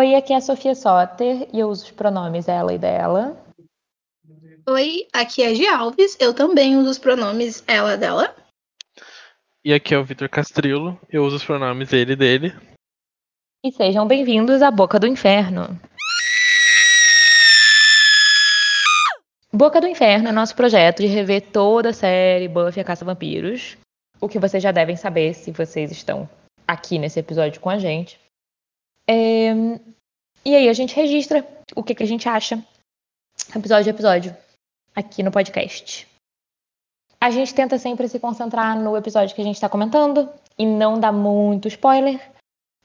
Oi, aqui é a Sofia Soter e eu uso os pronomes ela e dela. Oi, aqui é a Gi Alves, eu também uso os pronomes ela dela. E aqui é o Vitor Castrillo, eu uso os pronomes ele e dele. E sejam bem-vindos à Boca do Inferno. Boca do Inferno é nosso projeto de rever toda a série Buffy a Caça Vampiros. O que vocês já devem saber se vocês estão aqui nesse episódio com a gente. É... E aí a gente registra o que, que a gente acha, episódio a episódio, aqui no podcast. A gente tenta sempre se concentrar no episódio que a gente está comentando e não dar muito spoiler.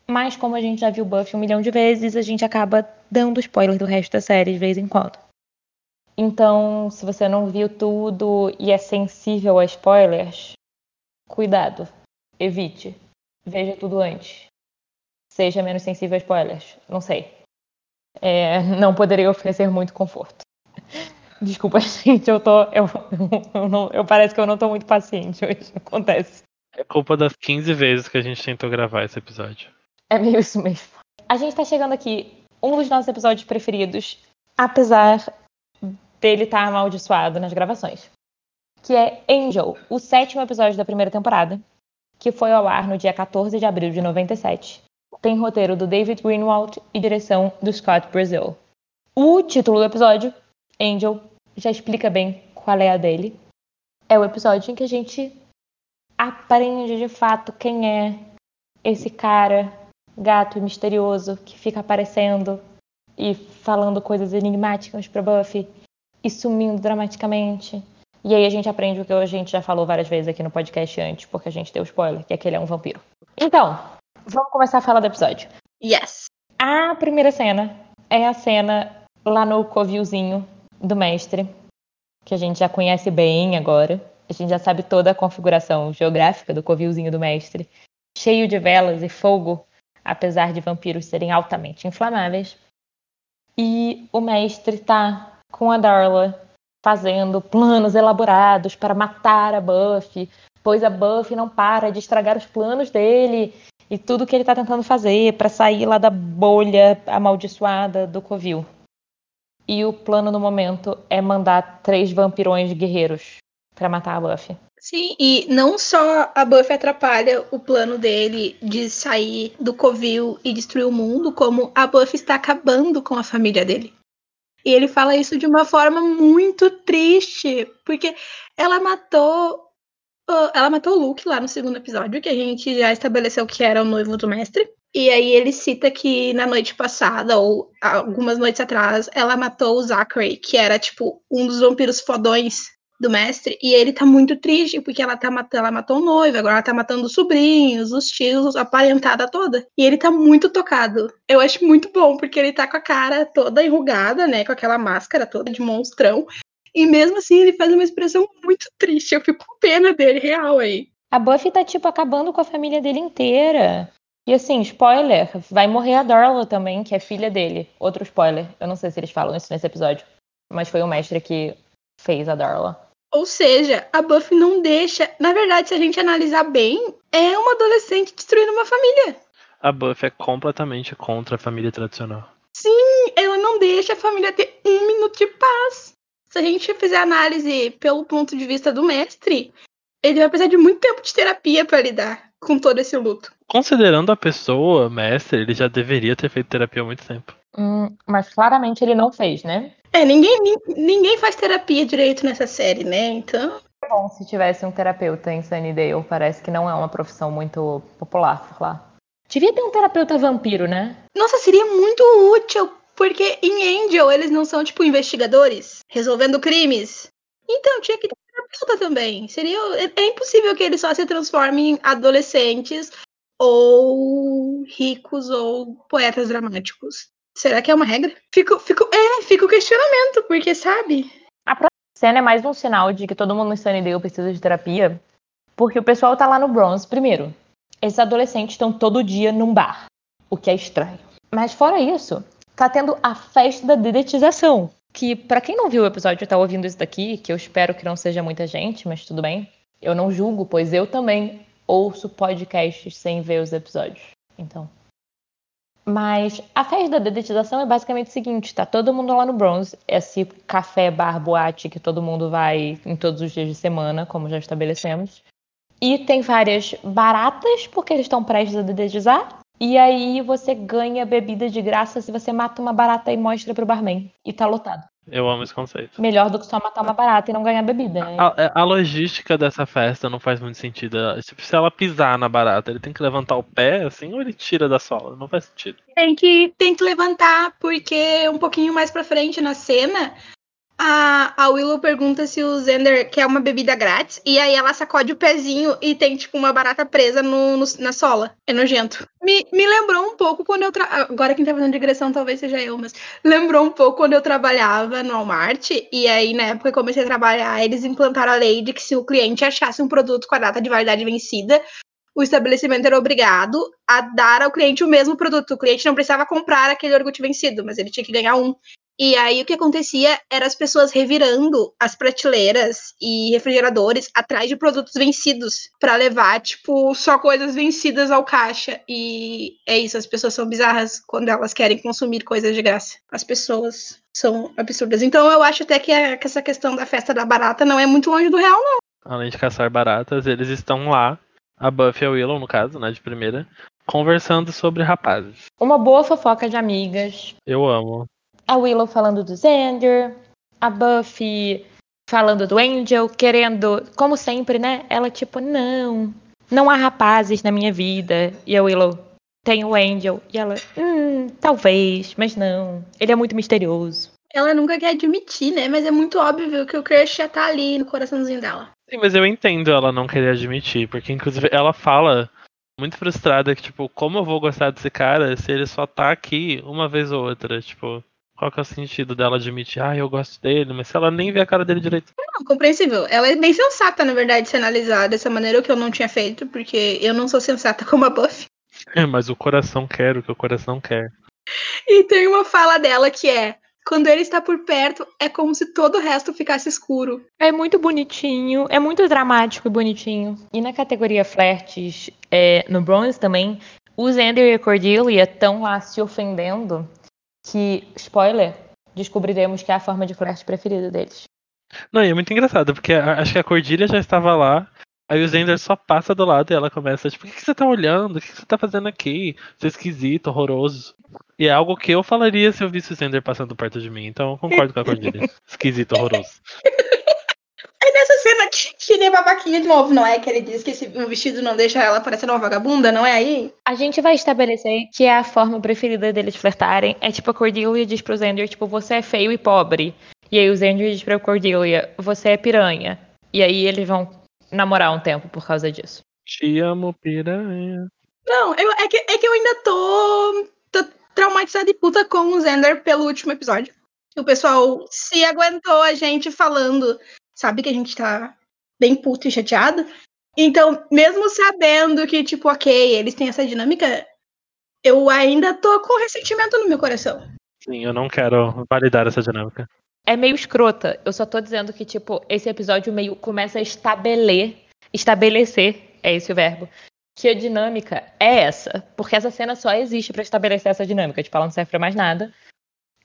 Mas como a gente já viu Buffy um milhão de vezes, a gente acaba dando spoiler do resto da série de vez em quando. Então, se você não viu tudo e é sensível a spoilers, cuidado, evite. Veja tudo antes. Seja menos sensível a spoilers. Não sei. É, não poderia oferecer muito conforto. Desculpa, gente, eu tô. Eu, eu, não, eu parece que eu não tô muito paciente hoje. Acontece. É culpa das 15 vezes que a gente tentou gravar esse episódio. É meio isso mesmo. A gente tá chegando aqui, um dos nossos episódios preferidos, apesar dele estar tá amaldiçoado nas gravações. Que é Angel, o sétimo episódio da primeira temporada, que foi ao ar no dia 14 de abril de 97. Tem roteiro do David Greenwald e direção do Scott Brazil. O título do episódio, Angel, já explica bem qual é a dele. É o episódio em que a gente aprende de fato quem é esse cara gato misterioso que fica aparecendo e falando coisas enigmáticas para Buffy e sumindo dramaticamente. E aí a gente aprende o que a gente já falou várias vezes aqui no podcast antes, porque a gente deu spoiler, que é que ele é um vampiro. Então, vamos começar a falar do episódio. Yes. A primeira cena é a cena lá no covilzinho do mestre, que a gente já conhece bem agora. A gente já sabe toda a configuração geográfica do covilzinho do mestre, cheio de velas e fogo apesar de vampiros serem altamente inflamáveis. E o mestre está com a Darla fazendo planos elaborados para matar a Buffy, pois a Buffy não para de estragar os planos dele e tudo que ele está tentando fazer para sair lá da bolha amaldiçoada do Covil. E o plano no momento é mandar três vampirões guerreiros para matar a Buffy. Sim, e não só a Buffy atrapalha o plano dele de sair do Covil e destruir o mundo, como a Buffy está acabando com a família dele. E ele fala isso de uma forma muito triste, porque ela matou ela matou o Luke lá no segundo episódio, que a gente já estabeleceu que era o noivo do mestre. E aí ele cita que na noite passada, ou algumas noites atrás, ela matou o Zachary, que era, tipo, um dos vampiros fodões do mestre, e ele tá muito triste, porque ela tá matando, ela matou o noivo, agora ela tá matando os sobrinhos, os tios, a parentada toda. E ele tá muito tocado. Eu acho muito bom, porque ele tá com a cara toda enrugada, né, com aquela máscara toda de monstrão. E mesmo assim ele faz uma expressão muito triste. Eu fico com pena dele, real aí. A Buffy tá, tipo, acabando com a família dele inteira. E assim, spoiler, vai morrer a Darla também, que é filha dele. Outro spoiler. Eu não sei se eles falam isso nesse episódio. Mas foi o mestre que fez a Darla. Ou seja, a Buffy não deixa. Na verdade, se a gente analisar bem, é uma adolescente destruindo uma família. A Buffy é completamente contra a família tradicional. Sim, ela não deixa a família ter um minuto de paz. Se a gente fizer análise pelo ponto de vista do mestre, ele vai precisar de muito tempo de terapia para lidar com todo esse luto. Considerando a pessoa, mestre, ele já deveria ter feito terapia há muito tempo. Hum, mas claramente ele não fez, né? É, ninguém, ninguém faz terapia direito nessa série, né? Então. É bom se tivesse um terapeuta em Sunnydale. Parece que não é uma profissão muito popular por lá. Devia ter um terapeuta vampiro, né? Nossa, seria muito útil, porque em Angel eles não são, tipo, investigadores resolvendo crimes. Então tinha que ter terapeuta também. Seria. É, impossível que eles só se transformem em adolescentes ou ricos ou poetas dramáticos. Será que é uma regra? Fico, fico, é, fica o questionamento, porque sabe? A próxima cena é mais um sinal de que todo mundo no Sunnydale precisa de terapia, porque o pessoal tá lá no Bronze primeiro. Esses adolescentes estão todo dia num bar, o que é estranho. Mas fora isso, tá tendo a festa da dedetização, que para quem não viu o episódio e tá ouvindo isso daqui, que eu espero que não seja muita gente, mas tudo bem. Eu não julgo, pois eu também ouço podcasts sem ver os episódios. Então, Mas a festa da dedetização é basicamente o seguinte: tá todo mundo lá no Bronze, esse café bar boate que todo mundo vai em todos os dias de semana, como já estabelecemos. E tem várias baratas, porque eles estão prestes a dedetizar. E aí você ganha bebida de graça se você mata uma barata e mostra pro barman. E tá lotado. Eu amo esse conceito. Melhor do que só matar uma barata e não ganhar bebida, né? A, a logística dessa festa não faz muito sentido. Tipo, se ela pisar na barata, ele tem que levantar o pé, assim, ou ele tira da sola? Não faz sentido. Tem que, tem que levantar, porque um pouquinho mais pra frente na cena, a, a Willow pergunta se o Zender quer uma bebida grátis, e aí ela sacode o pezinho e tem, tipo, uma barata presa no, no- na sola. É nojento. Me, me lembrou um pouco quando eu. Tra... Agora quem tá fazendo digressão talvez seja eu, mas lembrou um pouco quando eu trabalhava no Walmart, e aí na época que eu comecei a trabalhar, eles implantaram a lei de que se o cliente achasse um produto com a data de validade vencida, o estabelecimento era obrigado a dar ao cliente o mesmo produto. O cliente não precisava comprar aquele iogurte vencido, mas ele tinha que ganhar um. E aí o que acontecia era as pessoas revirando as prateleiras e refrigeradores atrás de produtos vencidos pra levar, tipo, só coisas vencidas ao caixa. E é isso, as pessoas são bizarras quando elas querem consumir coisas de graça. As pessoas são absurdas. Então eu acho até que, a- que essa questão da festa da barata não é muito longe do real, não. Além de caçar baratas, eles estão lá, a Buffy e a Willow, no caso, né, de primeira, conversando sobre rapazes. Uma boa fofoca de amigas. Eu amo. A Willow falando do Xander. A Buffy falando do Angel, querendo, como sempre, né? Ela tipo, não, não há rapazes na minha vida. E a Willow tem o Angel. E ela, hum, talvez, mas não. Ele é muito misterioso. Ela nunca quer admitir, né? Mas é muito óbvio que o crush já tá ali no coraçãozinho dela. Sim, mas eu entendo ela não querer admitir, porque inclusive ela fala muito frustrada que, tipo, como eu vou gostar desse cara se ele só tá aqui uma vez ou outra? Tipo, qual que é o sentido dela admitir, ah, eu gosto dele, mas se ela nem vê a cara dele direito. Não, compreensível. Ela é bem sensata, na verdade, se analisar dessa maneira, o que eu não tinha feito, porque eu não sou sensata como a Buffy. É, mas o coração quer o que o coração quer. E tem uma fala dela que é: quando ele está por perto, é como se todo o resto ficasse escuro. É muito bonitinho, é muito dramático e bonitinho. E na categoria flertes, é, no Bronze também, o Xander e a Cordelia estão lá se ofendendo que, spoiler, descobriremos que é a forma de flerte preferida deles. Não, e é muito engraçado, porque a- acho que a Cordilha já estava lá, aí o Zender só passa do lado e ela começa, tipo, o que, que você tá olhando? O que, que você tá fazendo aqui? Você é esquisito, horroroso. E é algo que eu falaria se eu visse o Zender passando perto de mim, então eu concordo com a Cordilha. Esquisito, horroroso. Aí nessa cena que, que nem babaquinha de novo, não é? Que ele diz que esse, o vestido não deixa ela parecendo uma vagabunda, não é aí? A gente vai estabelecer que é a forma preferida deles flertarem. É tipo a Cordelia diz pro Xander, tipo, você é feio e pobre. E aí o Xander diz pra Cordelia, você é piranha. E aí eles vão namorar um tempo por causa disso. Te amo, piranha. Não, eu- é, que, é que eu ainda tô, tô traumatizada e puta com o Zender pelo último episódio. O pessoal se aguentou a gente falando, sabe que a gente tá bem puto e chateado. Então, mesmo sabendo que, tipo, ok, eles têm essa dinâmica, eu ainda tô com ressentimento no meu coração. Sim, eu não quero validar essa dinâmica. É meio escrota. Eu só tô dizendo que, tipo, esse episódio meio começa a estabelecer. Estabelecer, é esse o verbo. Que a dinâmica é essa. Porque essa cena só existe pra estabelecer essa dinâmica. Tipo, ela não serve pra mais nada.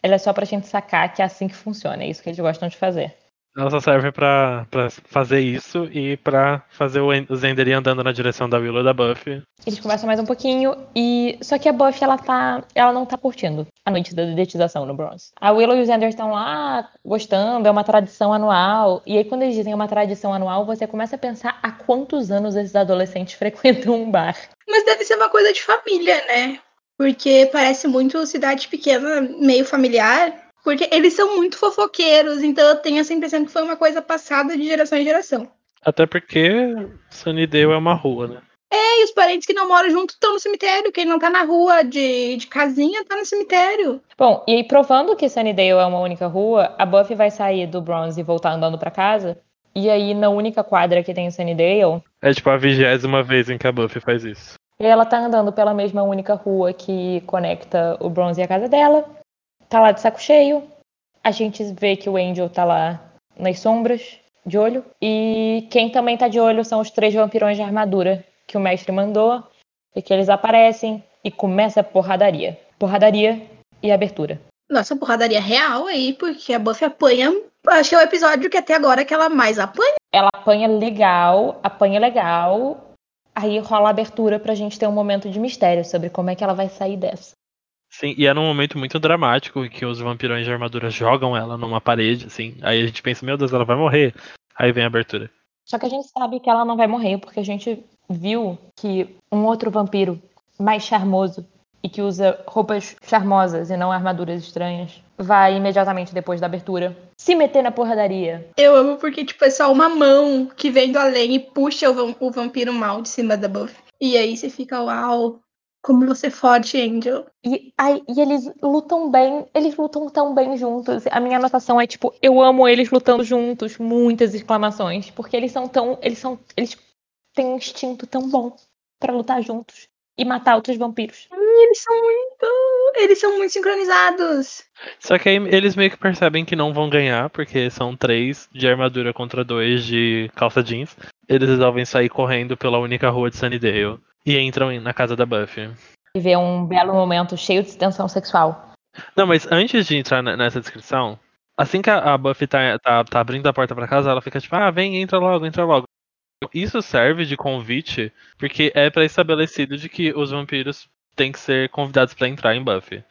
Ela é só pra gente sacar que é assim que funciona. É isso que eles gostam de fazer. Ela só serve pra, pra fazer isso e pra fazer o En- o Zender ir andando na direção da Willow e da Buffy. Eles conversam mais um pouquinho e só que a Buffy ela tá, ela não tá curtindo a noite da dedetização no Bronze. A Willow e o Xander estão lá gostando, é uma tradição anual. E aí quando eles dizem é uma tradição anual, você começa a pensar há quantos anos esses adolescentes frequentam um bar. Mas deve ser uma coisa de família, né? Porque parece muito cidade pequena, meio familiar. Porque eles são muito fofoqueiros, então eu tenho essa impressão que foi uma coisa passada de geração em geração. Até porque Sunnydale é uma rua, né? E os parentes que não moram junto estão no cemitério. Quem não tá na rua de, de casinha tá no cemitério. Bom, e aí provando que Sunnydale é uma única rua, a Buffy vai sair do Bronze e voltar andando pra casa. E aí na única quadra que tem em Sunnydale, É tipo a vigésima vez em que a Buffy faz isso. E ela tá andando pela mesma única rua que conecta o Bronze e a casa dela. Tá lá de saco cheio. A gente vê que o Angel tá lá nas sombras, de olho. E quem também tá de olho são os três vampirões de armadura que o mestre mandou. E que eles aparecem e começa a porradaria. porradaria e abertura. Nossa, porradaria real aí, porque a Buffy apanha. Acho que é o episódio que até agora que ela mais apanha. Ela apanha legal, apanha legal. Aí rola a abertura pra gente ter um momento de mistério sobre como é que ela vai sair dessa. Sim, e é num momento muito dramático que os vampirões de armadura jogam ela numa parede, assim. Aí a gente pensa, meu Deus, ela vai morrer. Aí vem a abertura. Só que a gente sabe que ela não vai morrer, porque a gente viu que um outro vampiro mais charmoso e que usa roupas charmosas e não armaduras estranhas vai imediatamente depois da abertura se meter na porradaria. Eu amo porque, tipo, é só uma mão que vem do além e puxa o, vam- o vampiro mal de cima da Buffy. E aí você fica, uau, como você é forte, Angel. E, ai, e eles lutam bem, eles lutam tão bem juntos. A minha anotação é tipo, eu amo eles lutando juntos, muitas exclamações, porque eles são tão, eles são, eles têm um instinto tão bom pra lutar juntos e matar outros vampiros. Eles são muito. Eles são muito sincronizados. Só que aí eles meio que percebem que não vão ganhar, porque são três de armadura contra dois de calça jeans. Eles resolvem sair correndo pela única rua de Sunnydale e entram na casa da Buffy. E ver um belo momento cheio de tensão sexual. Não, mas antes de entrar ne- nessa descrição, assim que a Buffy tá, tá, tá abrindo a porta pra casa, ela fica tipo, ah, vem, entra logo, entra logo. Isso serve de convite, porque é pré-estabelecido de que os vampiros têm que ser convidados pra entrar em Buffy.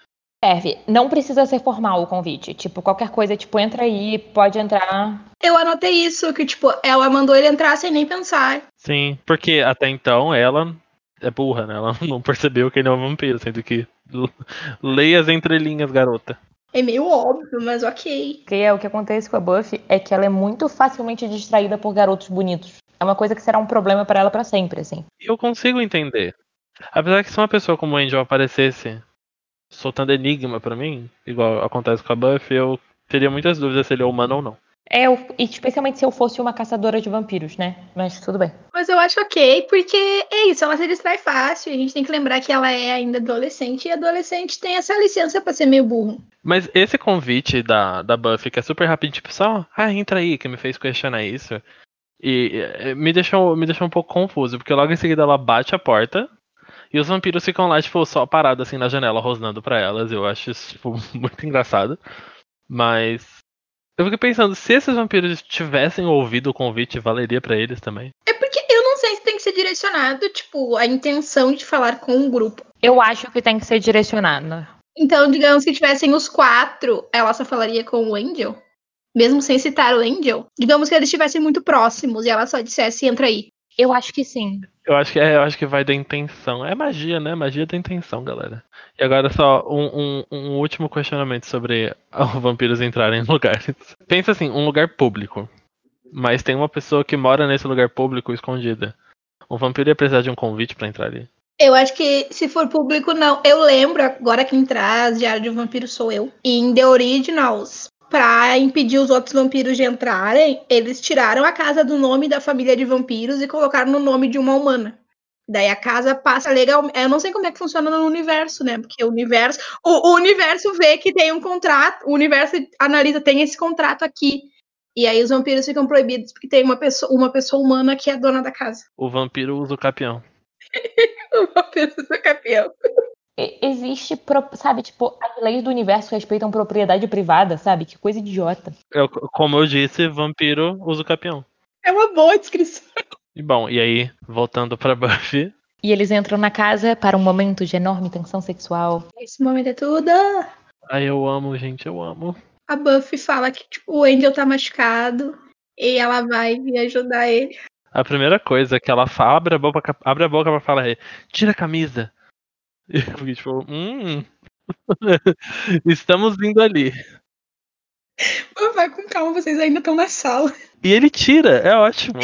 Serve. Não precisa ser formal o convite. Tipo, qualquer coisa, tipo, entra aí, pode entrar. Eu anotei isso, que, tipo, ela mandou ele entrar sem nem pensar. Sim, porque até então ela é burra, né? Ela não percebeu que ele é um vampiro, sendo que leia as entrelinhas, garota. É meio óbvio, mas ok. Porque é o que acontece com a Buffy é que ela é muito facilmente distraída por garotos bonitos. É uma coisa que será um problema pra ela pra sempre, assim. Eu consigo entender. Apesar que se uma pessoa como o Angel aparecesse soltando enigma pra mim, igual acontece com a Buffy, eu teria muitas dúvidas se ele é humano ou não. É, e especialmente se eu fosse uma caçadora de vampiros, né? Mas tudo bem. Mas eu acho ok, porque é isso, ela se distrai fácil. A gente tem que lembrar que ela é ainda adolescente, e adolescente tem essa licença pra ser meio burro. Mas esse convite da, da Buffy, que é super rápido, tipo, só, ah, entra aí, que me fez questionar isso. E me deixou, me deixou um pouco confuso, porque logo em seguida ela bate a porta e os vampiros ficam lá, tipo, só parados assim na janela, rosnando pra elas. Eu acho isso, tipo, muito engraçado. Mas. Eu fiquei pensando, se esses vampiros tivessem ouvido o convite, valeria pra eles também. É porque eu não sei se tem que ser direcionado, tipo, a intenção de falar com um grupo. Eu acho que tem que ser direcionado. Então, digamos que tivessem os quatro, ela só falaria com o Angel. Mesmo sem citar o Angel. Digamos que eles estivessem muito próximos e ela só dissesse, entra aí. Eu acho que sim. Eu acho que é, eu acho que vai da intenção. É magia, né? Magia da intenção, galera. E agora só um, um- um último questionamento sobre os vampiros entrarem em lugares. Pensa assim, um lugar público. Mas tem uma pessoa que mora nesse lugar público escondida. Um vampiro ia precisar de um convite pra entrar ali. Eu acho que se for público, não. Eu lembro, agora quem traz Diário de um Vampiro sou eu. Em The Originals, pra impedir os outros vampiros de entrarem, eles tiraram a casa do nome da família de vampiros e colocaram no nome de uma humana. Daí a casa passa legal. Eu não sei como é que funciona no universo, né? Porque o universo. O, o universo vê que tem um contrato. O universo analisa, tem esse contrato aqui. E aí os vampiros ficam proibidos porque tem uma pessoa, uma pessoa humana que é dona da casa. O vampiro usa o capião. O vampiro do campeão. E- Existe, sabe, tipo, as leis do universo respeitam propriedade privada, sabe? Que coisa idiota. Eu- como eu disse, vampiro usa o capião. É uma boa descrição. E bom, e aí, voltando pra Buffy. E eles entram na casa para um momento de enorme tensão sexual. Esse momento é tudo. Ai, eu amo, gente, eu amo. A Buffy fala que tipo, o Angel tá machucado e ela vai vir ajudar ele. A primeira coisa que ela fala, abre a boca, abre a boca pra falar é, tira a camisa. E eu fiquei tipo, hum. Estamos indo ali. Vai com calma, vocês ainda estão na sala. E ele tira, é ótimo.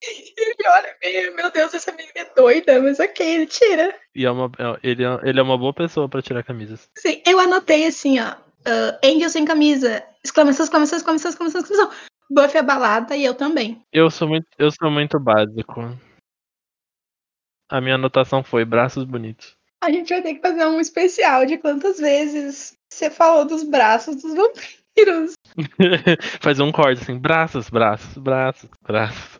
Ele olha meio, meu Deus, essa menina é doida, mas ok, ele tira. E é uma, é- ele, é, ele é uma boa pessoa pra tirar camisas. Sim, eu anotei assim, ó. ah, Angel sem camisa. Exclamação, exclamação, exclamação, exclamação, exclamação. Buffy abalada e eu também. Eu sou muito, eu sou muito básico. A minha anotação foi braços bonitos. A gente vai ter que fazer um especial de quantas vezes você falou dos braços dos vampiros. Fazer um corte assim, braços, braços, braços, braços.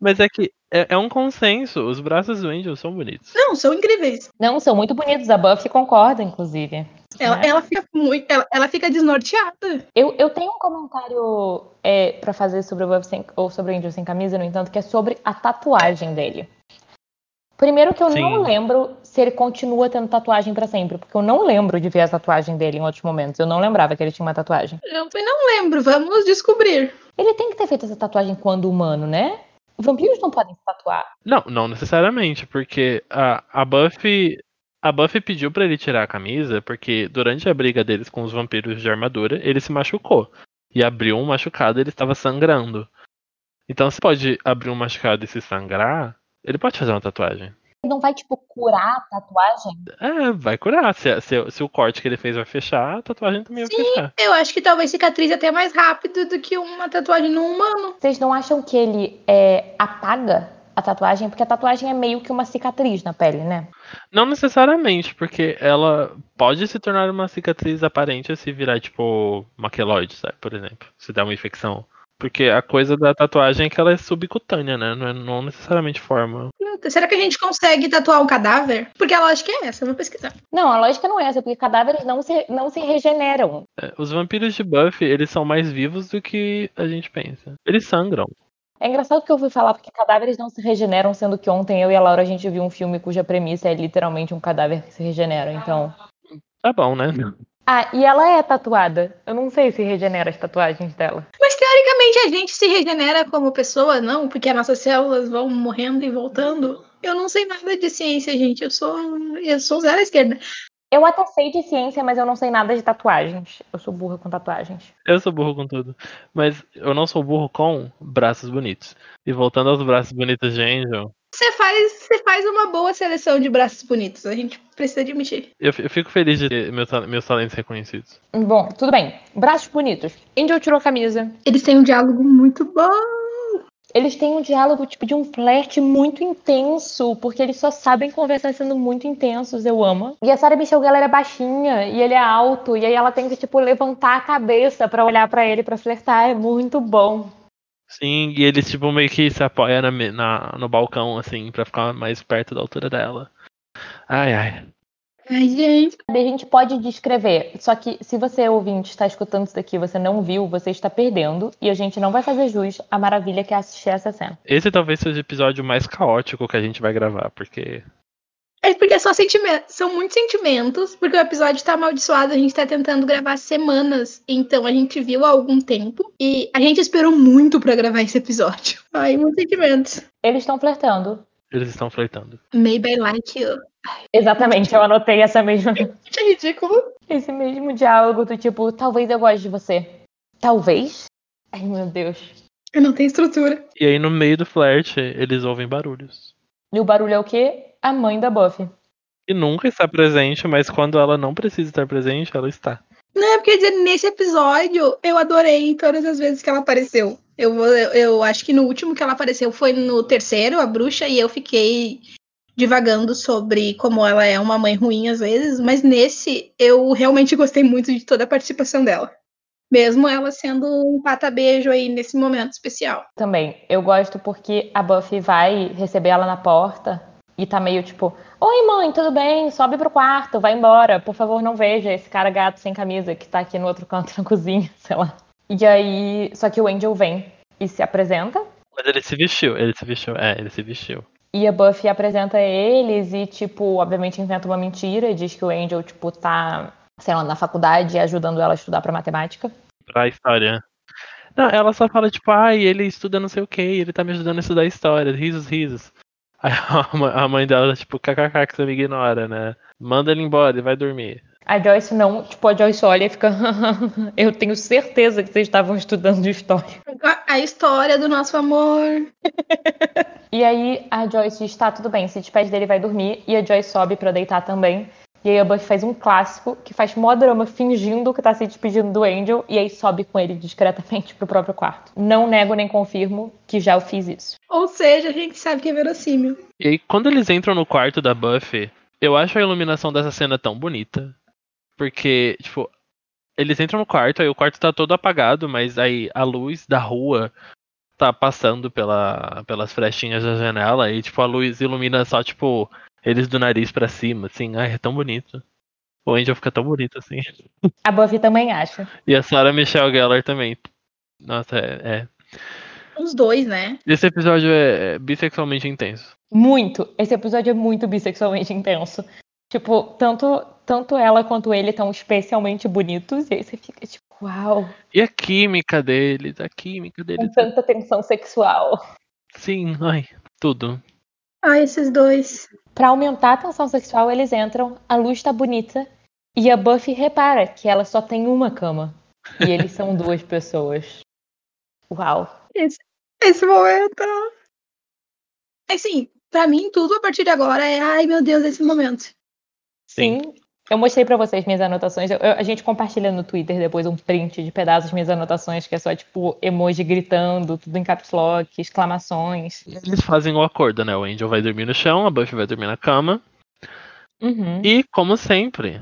Mas é que É, é um consenso. Os braços do Angel são bonitos. Não, são incríveis. Não, são muito bonitos. A Buffy concorda, inclusive. Ela, Né? ela fica muito. Ela, ela fica desnorteada. Eu, eu tenho um comentário é, para fazer sobre o Buffy sem, ou sobre o Angel sem camisa, no entanto, que é sobre a tatuagem dele. Primeiro que eu Sim. não lembro se ele continua tendo tatuagem pra sempre, porque eu não lembro de ver a tatuagem dele em outros momentos. Eu não lembrava que ele tinha uma tatuagem. Eu também não lembro, vamos descobrir. Ele tem que ter feito essa tatuagem quando humano, né? Vampiros não podem se tatuar. Não, não necessariamente, porque a, a Buffy. A Buffy pediu pra ele tirar a camisa porque durante a briga deles com os vampiros de armadura, ele se machucou. E abriu um machucado e ele estava sangrando. Então você pode abrir um machucado e se sangrar, ele pode fazer uma tatuagem. Ele não vai, tipo, curar a tatuagem? É, vai curar. Se, se- se o corte que ele fez vai fechar, a tatuagem também vai fechar. Eu acho que talvez cicatrize até mais rápido do que uma tatuagem no humano. Vocês não acham que ele é, apaga a tatuagem? Porque a tatuagem é meio que uma cicatriz na pele, né? Não necessariamente, porque ela pode se tornar uma cicatriz aparente se virar, tipo, maqueloide, sabe? Por exemplo. Se der uma infecção. Porque a coisa da tatuagem é que ela é subcutânea, né? Não, é, não necessariamente forma. Será que a gente consegue tatuar um cadáver? Porque a lógica é essa, eu vou pesquisar. Não, a lógica não é essa, porque cadáveres não se, não se regeneram. É, os vampiros de Buffy, eles são mais vivos do que a gente pensa. Eles sangram. É engraçado que eu fui falar porque cadáveres não se regeneram, sendo que ontem eu e a Laura a gente viu um filme cuja premissa é literalmente um cadáver que se regenera, então. Tá bom, né? Ah, e ela é tatuada. Eu não sei se regenera as tatuagens dela. Mas teoricamente a gente se regenera como pessoa, não? Porque as nossas células vão morrendo e voltando. Eu não sei nada de ciência, gente. Eu sou. Eu sou zero à esquerda. Eu até sei de ciência, mas eu não sei nada de tatuagens. Eu sou burra com tatuagens. Eu sou burro com tudo. Mas eu não sou burro com braços bonitos. E voltando aos braços bonitos de Angel, Você faz, você faz uma boa seleção de braços bonitos. A gente precisa admitir. eu, eu fico feliz de ter meus, meus talentos reconhecidos. Bom, tudo bem. Braços bonitos. Angel tirou a camisa. Eles têm um diálogo muito bom. Eles têm um diálogo, tipo, de um flerte muito intenso, porque eles só sabem conversar sendo muito intensos, eu amo. E a Sarah Michelle Gellar é baixinha, e ele é alto, e aí ela tem que, tipo, levantar a cabeça pra olhar pra ele pra flertar, é muito bom. Sim, e eles, tipo, meio que se apoiam na, na- no balcão, assim, pra ficar mais perto da altura dela. Ai, ai. Ai, gente. A gente pode descrever, só que se você, ouvinte, está escutando isso daqui e você não viu, você está perdendo, e a gente não vai fazer jus à maravilha que é assistir essa cena. Esse talvez seja o episódio mais caótico que a gente vai gravar, porque. É porque é só sentimentos. São muitos sentimentos, porque o episódio tá amaldiçoado, a gente tá tentando gravar semanas. Então a gente viu há algum tempo e a gente esperou muito pra gravar esse episódio. Ai, muitos sentimentos. Eles estão flertando. Eles estão flertando. Maybe I like you. Exatamente, eu anotei essa mesma. Que ridículo. Esse mesmo diálogo do tipo, talvez eu goste de você. Talvez? Ai, meu Deus. Eu não tenho estrutura. E aí, no meio do flerte, eles ouvem barulhos. E o barulho é o quê? A mãe da Buffy. E nunca está presente, mas quando ela não precisa estar presente, ela está. Não, é porque dizer, nesse episódio eu adorei todas as vezes que ela apareceu. Eu, vou- eu, eu acho que no último que ela apareceu foi no terceiro, a bruxa, e eu fiquei divagando sobre como ela é uma mãe ruim às vezes, mas nesse eu realmente gostei muito de toda a participação dela. Mesmo ela sendo um pata-beijo aí nesse momento especial. Também. Eu gosto porque a Buffy vai receber ela na porta e tá meio tipo: Oi, mãe, tudo bem? Sobe pro quarto, vai embora. Por favor, não veja esse cara gato sem camisa que tá aqui no outro canto na cozinha, sei lá. E aí, só que o Angel vem e se apresenta. Mas ele se vestiu, ele se vestiu. É, ele se vestiu. E a Buffy apresenta eles e, tipo, obviamente inventa uma mentira. Diz que o Angel, tipo, tá, sei lá, na faculdade ajudando ela a estudar pra matemática. Pra história. Não, ela só fala, tipo, ai, ele estuda não sei o que, ele tá me ajudando a estudar história, risos, risos. Aí a mãe- dela, tipo, kkk, que você me ignora, né? Manda ele embora, ele vai dormir. A Joyce não, tipo, a Joyce olha e fica. Eu tenho certeza que vocês estavam estudando história. A, a história do nosso amor. E aí a Joyce diz: tá, tudo bem, se despede dele vai dormir. E a Joyce sobe pra deitar também. E aí a Buffy faz um clássico que faz mó drama fingindo que tá se despedindo do Angel. E aí sobe com ele discretamente pro próprio quarto. Não nego nem confirmo que já eu fiz isso. Ou seja, a gente sabe que é verossímil. E aí, quando eles entram no quarto da Buffy, eu acho a iluminação dessa cena tão bonita. Porque, tipo, eles entram no quarto, aí o quarto tá todo apagado, mas aí a luz da rua tá passando pela, pelas frechinhas da janela e, tipo, a luz ilumina só, tipo, eles do nariz pra cima, assim. Ai, é tão bonito. O Angel fica tão bonito, assim. A Buffy também acha. E a Sarah Michelle Gellar também. Nossa, é. é. Os dois, né? Esse episódio é, é bissexualmente intenso. Muito. Esse episódio é muito bissexualmente intenso. Tipo, tanto, tanto ela quanto ele estão especialmente bonitos. E aí você fica tipo, uau. E a química deles, a química Com deles. tanta tensão sexual. Sim, ai, tudo. Ah, esses dois. Pra aumentar a tensão sexual, eles entram, a luz tá bonita. E a Buffy repara que ela só tem uma cama. E eles são duas pessoas. Uau. Esse, esse momento. Assim, pra mim, tudo a partir de agora é, ai meu Deus, esse momento. Sim. Eu mostrei pra vocês minhas anotações. Eu- eu- a gente compartilha no Twitter depois um print de pedaços das minhas anotações, que é só, tipo, emoji gritando, tudo em caps lock, exclamações. Eles fazem o acordo, né? O Angel vai dormir no chão, a Buffy vai dormir na cama. Uhum. E, como sempre,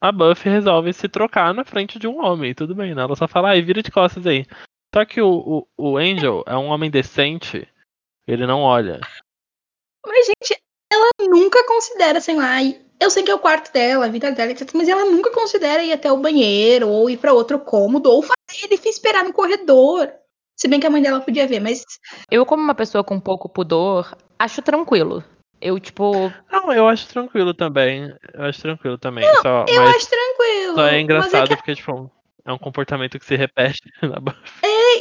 a Buffy resolve se trocar na frente de um homem. Tudo bem, né? Ela só fala, ai, vira de costas aí. Só que o, o, o Angel é um homem decente. Ele não olha. Mas, gente, ela nunca considera, sei lá, ir- eu sei que é o quarto dela, a vida dela, etc. Mas ela nunca considera ir até o banheiro ou ir pra outro cômodo ou fazer ele esperar no corredor. Se bem que a mãe dela podia ver, mas Eu, como uma pessoa com pouco pudor, acho tranquilo. Eu, tipo, Não, eu acho tranquilo também. Eu acho tranquilo também. só, eu mas acho tranquilo. só é engraçado que- porque, tipo, é um comportamento que se repete na Buffy.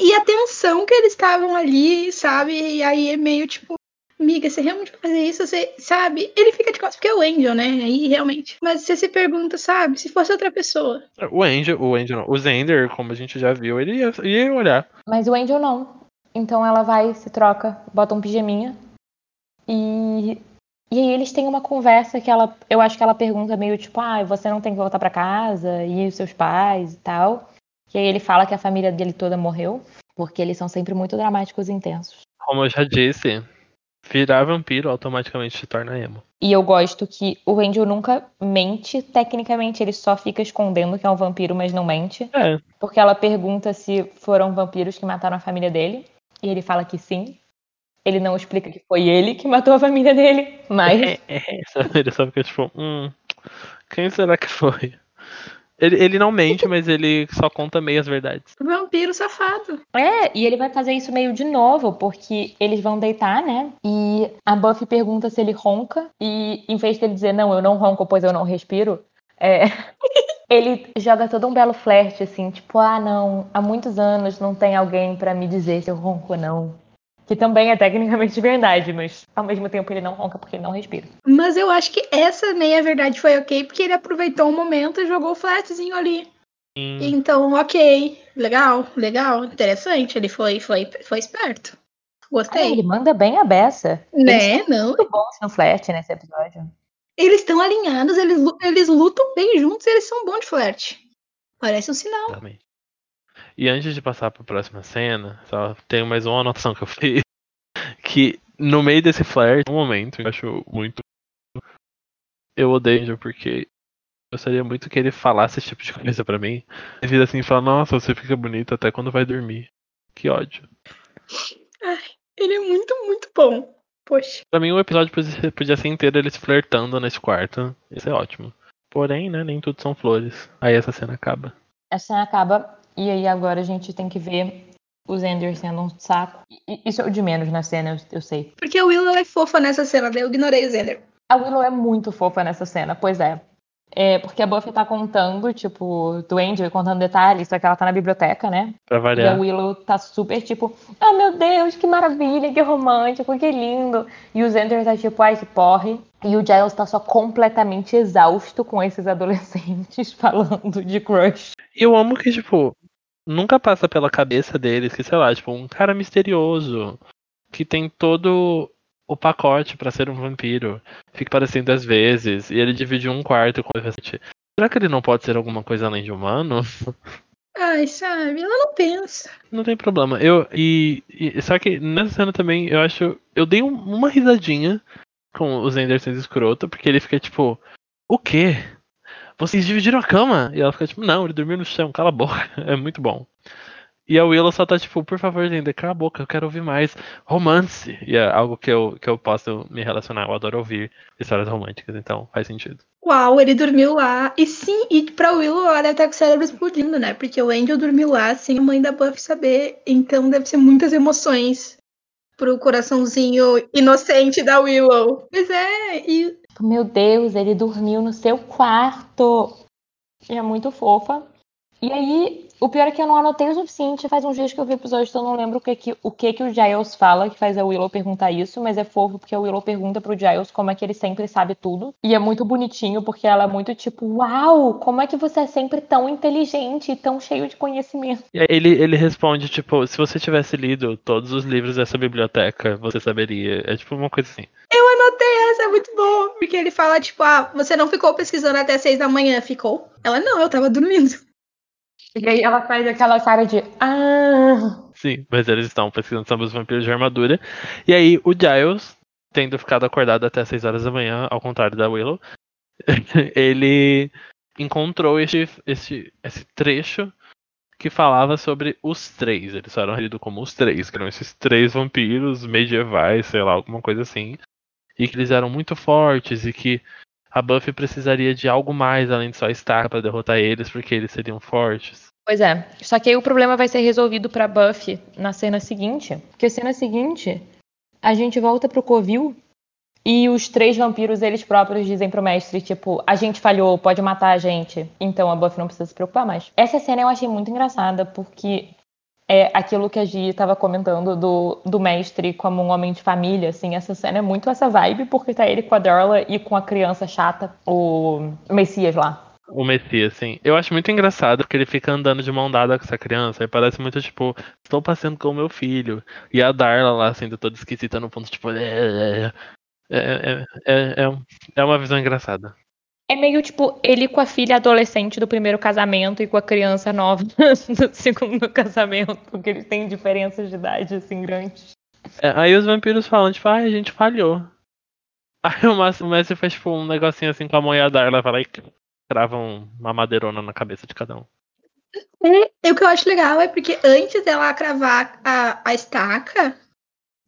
e a tensão que eles estavam ali, sabe? E aí é meio tipo, amiga, você realmente vai fazer isso? Você, sabe? Ele fica de costas porque é o Angel, né? Aí realmente. Mas você se pergunta, sabe? Se fosse outra pessoa. O Angel, o Angel não. O Zender, como a gente já viu, ele ia, ia olhar. Mas o Angel não. Então ela vai, se troca, bota um pijaminha. E, e aí eles têm uma conversa que ela. Eu acho que ela pergunta meio tipo, ah, você não tem que voltar pra casa, e os seus pais e tal. E aí ele fala que a família dele toda morreu, porque eles são sempre muito dramáticos e intensos. Como eu já disse, virar vampiro automaticamente se torna emo. E eu gosto que o Angel nunca mente, tecnicamente ele só fica escondendo que é um vampiro, mas não mente. É, Porque ela pergunta se foram vampiros que mataram a família dele. E ele fala que sim. Ele não explica que foi ele que matou a família dele. Mas é, é. Ele só fica tipo, hum, quem será que foi? Ele, ele não mente, mas ele só conta meias verdades. Vampiro safado. é, e ele vai fazer isso meio de novo, porque eles vão deitar, né? E a Buffy pergunta se ele ronca. E em vez dele dizer, não, eu não ronco, pois eu não respiro, é, ele joga todo um belo flerte, assim, tipo, ah, não, há muitos anos não tem alguém pra me dizer se eu ronco ou não. Que também é tecnicamente verdade, mas ao mesmo tempo ele não ronca porque ele não respira. Mas eu acho que essa meia verdade foi ok, porque ele aproveitou o momento e jogou o flatzinho ali. Sim. Então, ok. Legal, legal, interessante. Ele foi, foi, foi esperto. Ah, Gostei. ele manda bem a beça. né? Não. Muito bons no flerte nesse episódio. Eles estão alinhados, eles, eles lutam bem juntos e eles são bons de flerte. Parece um sinal. Exatamente. E antes de passar para a próxima cena, só tenho mais uma anotação que eu fiz. Que no meio desse flerte, um momento, eu acho muito. Eu odeio Angel porque gostaria muito que ele falasse esse tipo de coisa pra mim. Ele vira assim e fala, nossa, você fica bonito até quando vai dormir. Que ódio. Ele é muito, muito bom. Poxa. Pra mim o episódio podia podia ser inteiro eles flertando nesse quarto. Isso é ótimo. Porém, né, nem tudo são flores. Aí essa cena acaba. A cena acaba e aí agora a gente tem que ver o Xander sendo um saco. Isso é o de menos na cena, eu, eu sei. Porque a Willow é fofa nessa cena, daí eu ignorei o Zender. A Willow é muito fofa nessa cena, pois é. É, porque a Buffy tá contando, tipo, do Angel contando detalhes, só que ela tá na biblioteca, né? Pra E a variar. Willow tá super tipo, ah meu Deus, que maravilha, que romântico, que lindo. E o Xander tá tipo, ai que porre. E o Giles tá só completamente exausto com esses adolescentes falando de crush. E eu amo que, tipo, nunca passa pela cabeça deles que, sei lá, tipo, um cara misterioso que tem todo o pacote pra ser um vampiro fica parecendo às vezes e ele divide um quarto com o restante. Será que ele não pode ser alguma coisa além de humano? Ai, sabe? Ela não pensa. Não tem problema. Eu e, e- só que nessa cena também eu acho eu dei um- uma risadinha com os Andersons escroto porque ele fica tipo, o quê? Vocês dividiram a cama? E ela fica tipo, não, ele dormiu no chão, cala a boca. É muito bom. E a Willow só tá tipo, por favor, Zender, cala a boca, eu quero ouvir mais romance. E é algo que eu, que eu posso me relacionar. Eu adoro ouvir histórias românticas, então faz sentido. Uau, ele dormiu lá. E sim, e pra Willow ela deve estar com o cérebro explodindo, né? Porque o Angel dormiu lá sem a mãe da Buffy saber. Então deve ser muitas emoções pro coraçãozinho inocente da Willow. Pois é, e. Meu Deus, ele dormiu no seu quarto. É muito fofa. E aí, o pior é que eu não anotei o suficiente. Faz uns dias que eu vi o episódio, então eu não lembro o que, que, o que que o Giles fala, que faz a Willow perguntar isso, mas é fofo porque a Willow pergunta pro Giles como é que ele sempre sabe tudo. E é muito bonitinho porque ela é muito tipo, uau, como é que você é sempre tão inteligente e tão cheio de conhecimento? E aí ele, ele responde, tipo, se você tivesse lido todos os livros dessa biblioteca, você saberia. É tipo uma coisa assim. Eu anotei essa, é muito bom. Porque ele fala, tipo, ah, você não ficou pesquisando até seis da manhã, ficou? Ela, não, eu tava dormindo. E aí ela faz aquela cara de ah. Sim, mas eles estão pesquisando sobre os vampiros de armadura. E aí o Giles, tendo ficado acordado até as 6 horas da manhã, ao contrário da Willow, ele encontrou esse trecho que falava sobre os três. Eles eram referidos como os três, que eram esses três vampiros medievais, sei lá, alguma coisa assim. E que eles eram muito fortes e que a Buffy precisaria de algo mais além de só estar para derrotar eles, porque eles seriam fortes. Pois é. Só que aí o problema vai ser resolvido pra Buffy na cena seguinte. Porque a cena seguinte, a gente volta pro Covil e os três vampiros, eles próprios, dizem pro mestre, tipo, a gente falhou, pode matar a gente. Então a Buffy não precisa se preocupar mais. Essa cena eu achei muito engraçada, porque é aquilo que a Gi estava comentando do, do mestre como um homem de família, assim, essa cena é muito essa vibe, porque tá ele com a Darla e com a criança chata, o Messias lá. O Messias, sim. Eu acho muito engraçado porque ele fica andando de mão dada com essa criança e parece muito tipo, estou passeando com o meu filho. E a Darla lá sendo toda esquisita no ponto, tipo, é, é, é, é, é uma visão engraçada. É meio tipo ele com a filha adolescente do primeiro casamento e com a criança nova do segundo casamento, porque eles têm diferenças de idade assim grandes. É, aí os vampiros falam, tipo, ah, a gente falhou. Aí o mestre faz tipo um negocinho assim com a mão e a Darla vai lá e crava uma madeirona na cabeça de cada um. É, o que eu acho legal é porque antes dela cravar a, a estaca,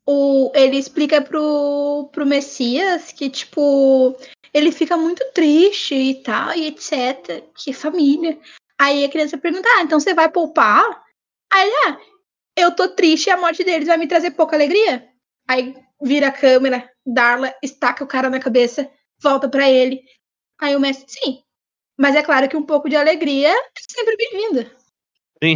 o, ele explica pro, pro Messias que, tipo, ele fica muito triste e tal, e etc. Que família. Aí a criança pergunta: Ah, então você vai poupar? Aí ele, ah, eu tô triste e a morte deles vai me trazer pouca alegria. Aí vira a câmera, Darla estaca o cara na cabeça, volta para ele. Aí o mestre, sim. Mas é claro que um pouco de alegria é sempre bem-vinda. Sim.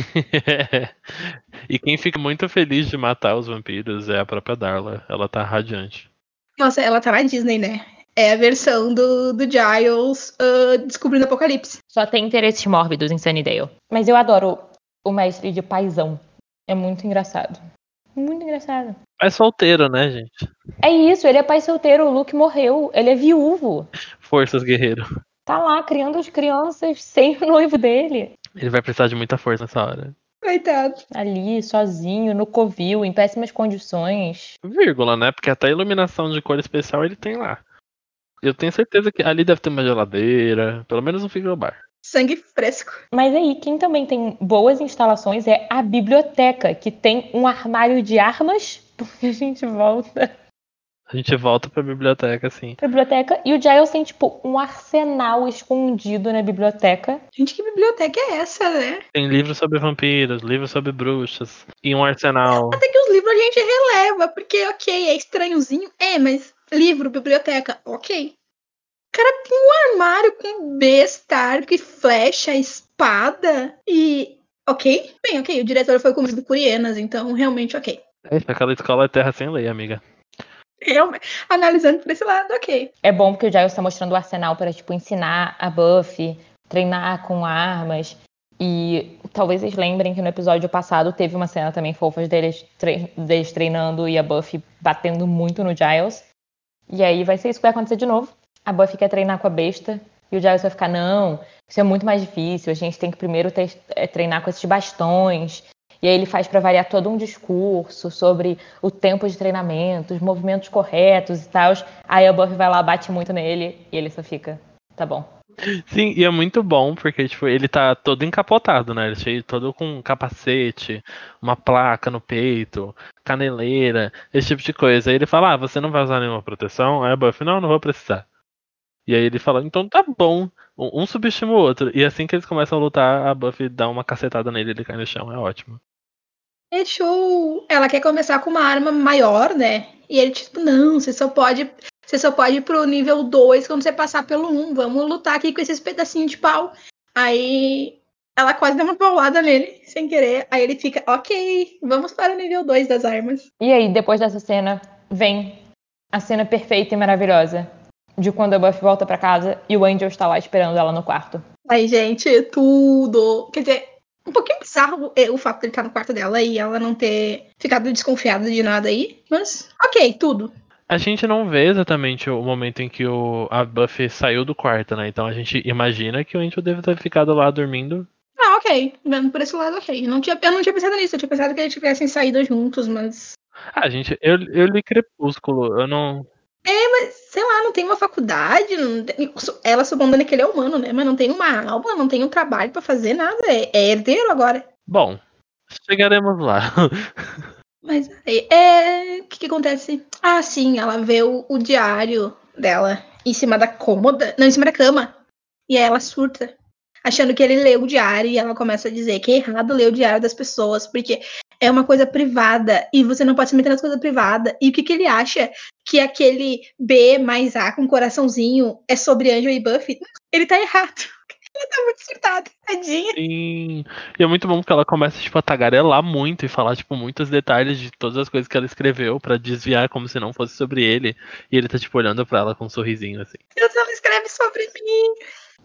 e quem fica muito feliz de matar os vampiros é a própria Darla. Ela tá radiante. Nossa, ela tá na Disney, né? É a versão do, do Giles uh, descobrindo o apocalipse. Só tem interesses mórbidos em Sunnydale. Mas eu adoro o mestre de paisão. É muito engraçado. Muito engraçado. É solteiro, né, gente? É isso, ele é pai solteiro, o Luke morreu, ele é viúvo. Forças, guerreiro. Tá lá criando as crianças sem o noivo dele. Ele vai precisar de muita força nessa hora. Coitado. Ali, sozinho, no covil, em péssimas condições. Vírgula, né? Porque até a iluminação de cor especial ele tem lá. Eu tenho certeza que ali deve ter uma geladeira, pelo menos um frigobar. Sangue fresco. Mas aí, quem também tem boas instalações é a biblioteca, que tem um armário de armas, porque a gente volta. A gente volta pra biblioteca, assim. Pra biblioteca, e o Giles tem, tipo, um arsenal escondido na biblioteca. Gente, que biblioteca é essa, né? Tem livros sobre vampiros, livros sobre bruxas, e um arsenal. Até que os livros a gente releva, porque, ok, é estranhozinho, é, mas livro, biblioteca, ok. O cara tem um armário com besta, arco e flecha, espada e. Ok? Bem, ok. O diretor foi comido por hienas, então realmente ok. É, aquela escola é terra sem lei, amiga. Analisando por esse lado, ok. É bom porque o Giles está mostrando o arsenal para, tipo, ensinar a Buffy, treinar com armas. E talvez vocês lembrem que no episódio passado teve uma cena também fofa deles, deles treinando e a Buffy batendo muito no Giles. E aí vai ser isso que vai acontecer de novo. A Buffy quer treinar com a besta e o Giles vai ficar, não, isso é muito mais difícil, a gente tem que primeiro é, treinar com esses bastões. E aí ele faz para variar todo um discurso sobre o tempo de treinamento, os movimentos corretos e tal. Aí a Buffy vai lá, bate muito nele e ele só fica, Tá bom. Sim, e é muito bom, porque, tipo, ele tá todo encapotado, né? Ele cheio todo com capacete, uma placa no peito, caneleira, esse tipo de coisa. Aí ele fala, ah, você não vai usar nenhuma proteção? Aí a Buffy, não, não vou precisar. E aí ele fala, então tá bom. Um subestima o outro. E assim que eles começam a lutar, a Buffy dá uma cacetada nele e ele cai no chão. É ótimo. É show! Ela quer começar com uma arma maior, né? E ele, tipo, não, você só pode. Você só pode ir pro nível 2 quando você passar pelo 1. Um. Vamos lutar aqui com esses pedacinhos de pau. Aí ela quase dá uma paulada nele, sem querer. Aí ele fica, ok, vamos para o nível 2 das armas. E aí, depois dessa cena, vem a cena perfeita e maravilhosa de quando a Buffy volta para casa e o Angel está lá esperando ela no quarto. Ai, gente, tudo. Quer dizer, um pouquinho bizarro é, o fato de ele estar no quarto dela e ela não ter ficado desconfiada de nada aí. Mas, ok, tudo. A gente não vê exatamente o momento em que o, a Buffy saiu do quarto, né? Então a gente imagina que o Angel deve ter ficado lá dormindo. Ah, ok. Vendo por esse lado, ok. Eu não tinha, eu não tinha pensado nisso. Eu tinha pensado que eles tivessem saído juntos, mas. Ah, gente, eu, eu li Crepúsculo. Eu não. É, mas sei lá, não tem uma faculdade. Tem... Ela supondo que ele é humano, né? Mas não tem uma alma, não tem um trabalho para fazer nada. É, é, herdeiro agora. Bom, chegaremos lá. Mas aí, é. O que, que, acontece? Ah, sim, ela vê o, o diário dela em cima da cômoda. Não, em cima da cama. E aí ela surta achando que ele lê o diário e ela começa a dizer que é errado ler o diário das pessoas, porque é uma coisa privada e você não pode se meter nas coisas privadas. E o que, que ele acha? Que aquele B mais A com coraçãozinho é sobre Angel e Buffy? Ele tá errado. Ela tá muito surtada, tadinha. Sim. E é muito bom porque ela começa, tipo, a tagarelar muito e falar, tipo, muitos detalhes de todas as coisas que ela escreveu para desviar como se não fosse sobre ele. E ele tá, tipo, olhando pra ela com um sorrisinho, assim. Deus, ela escreve sobre mim.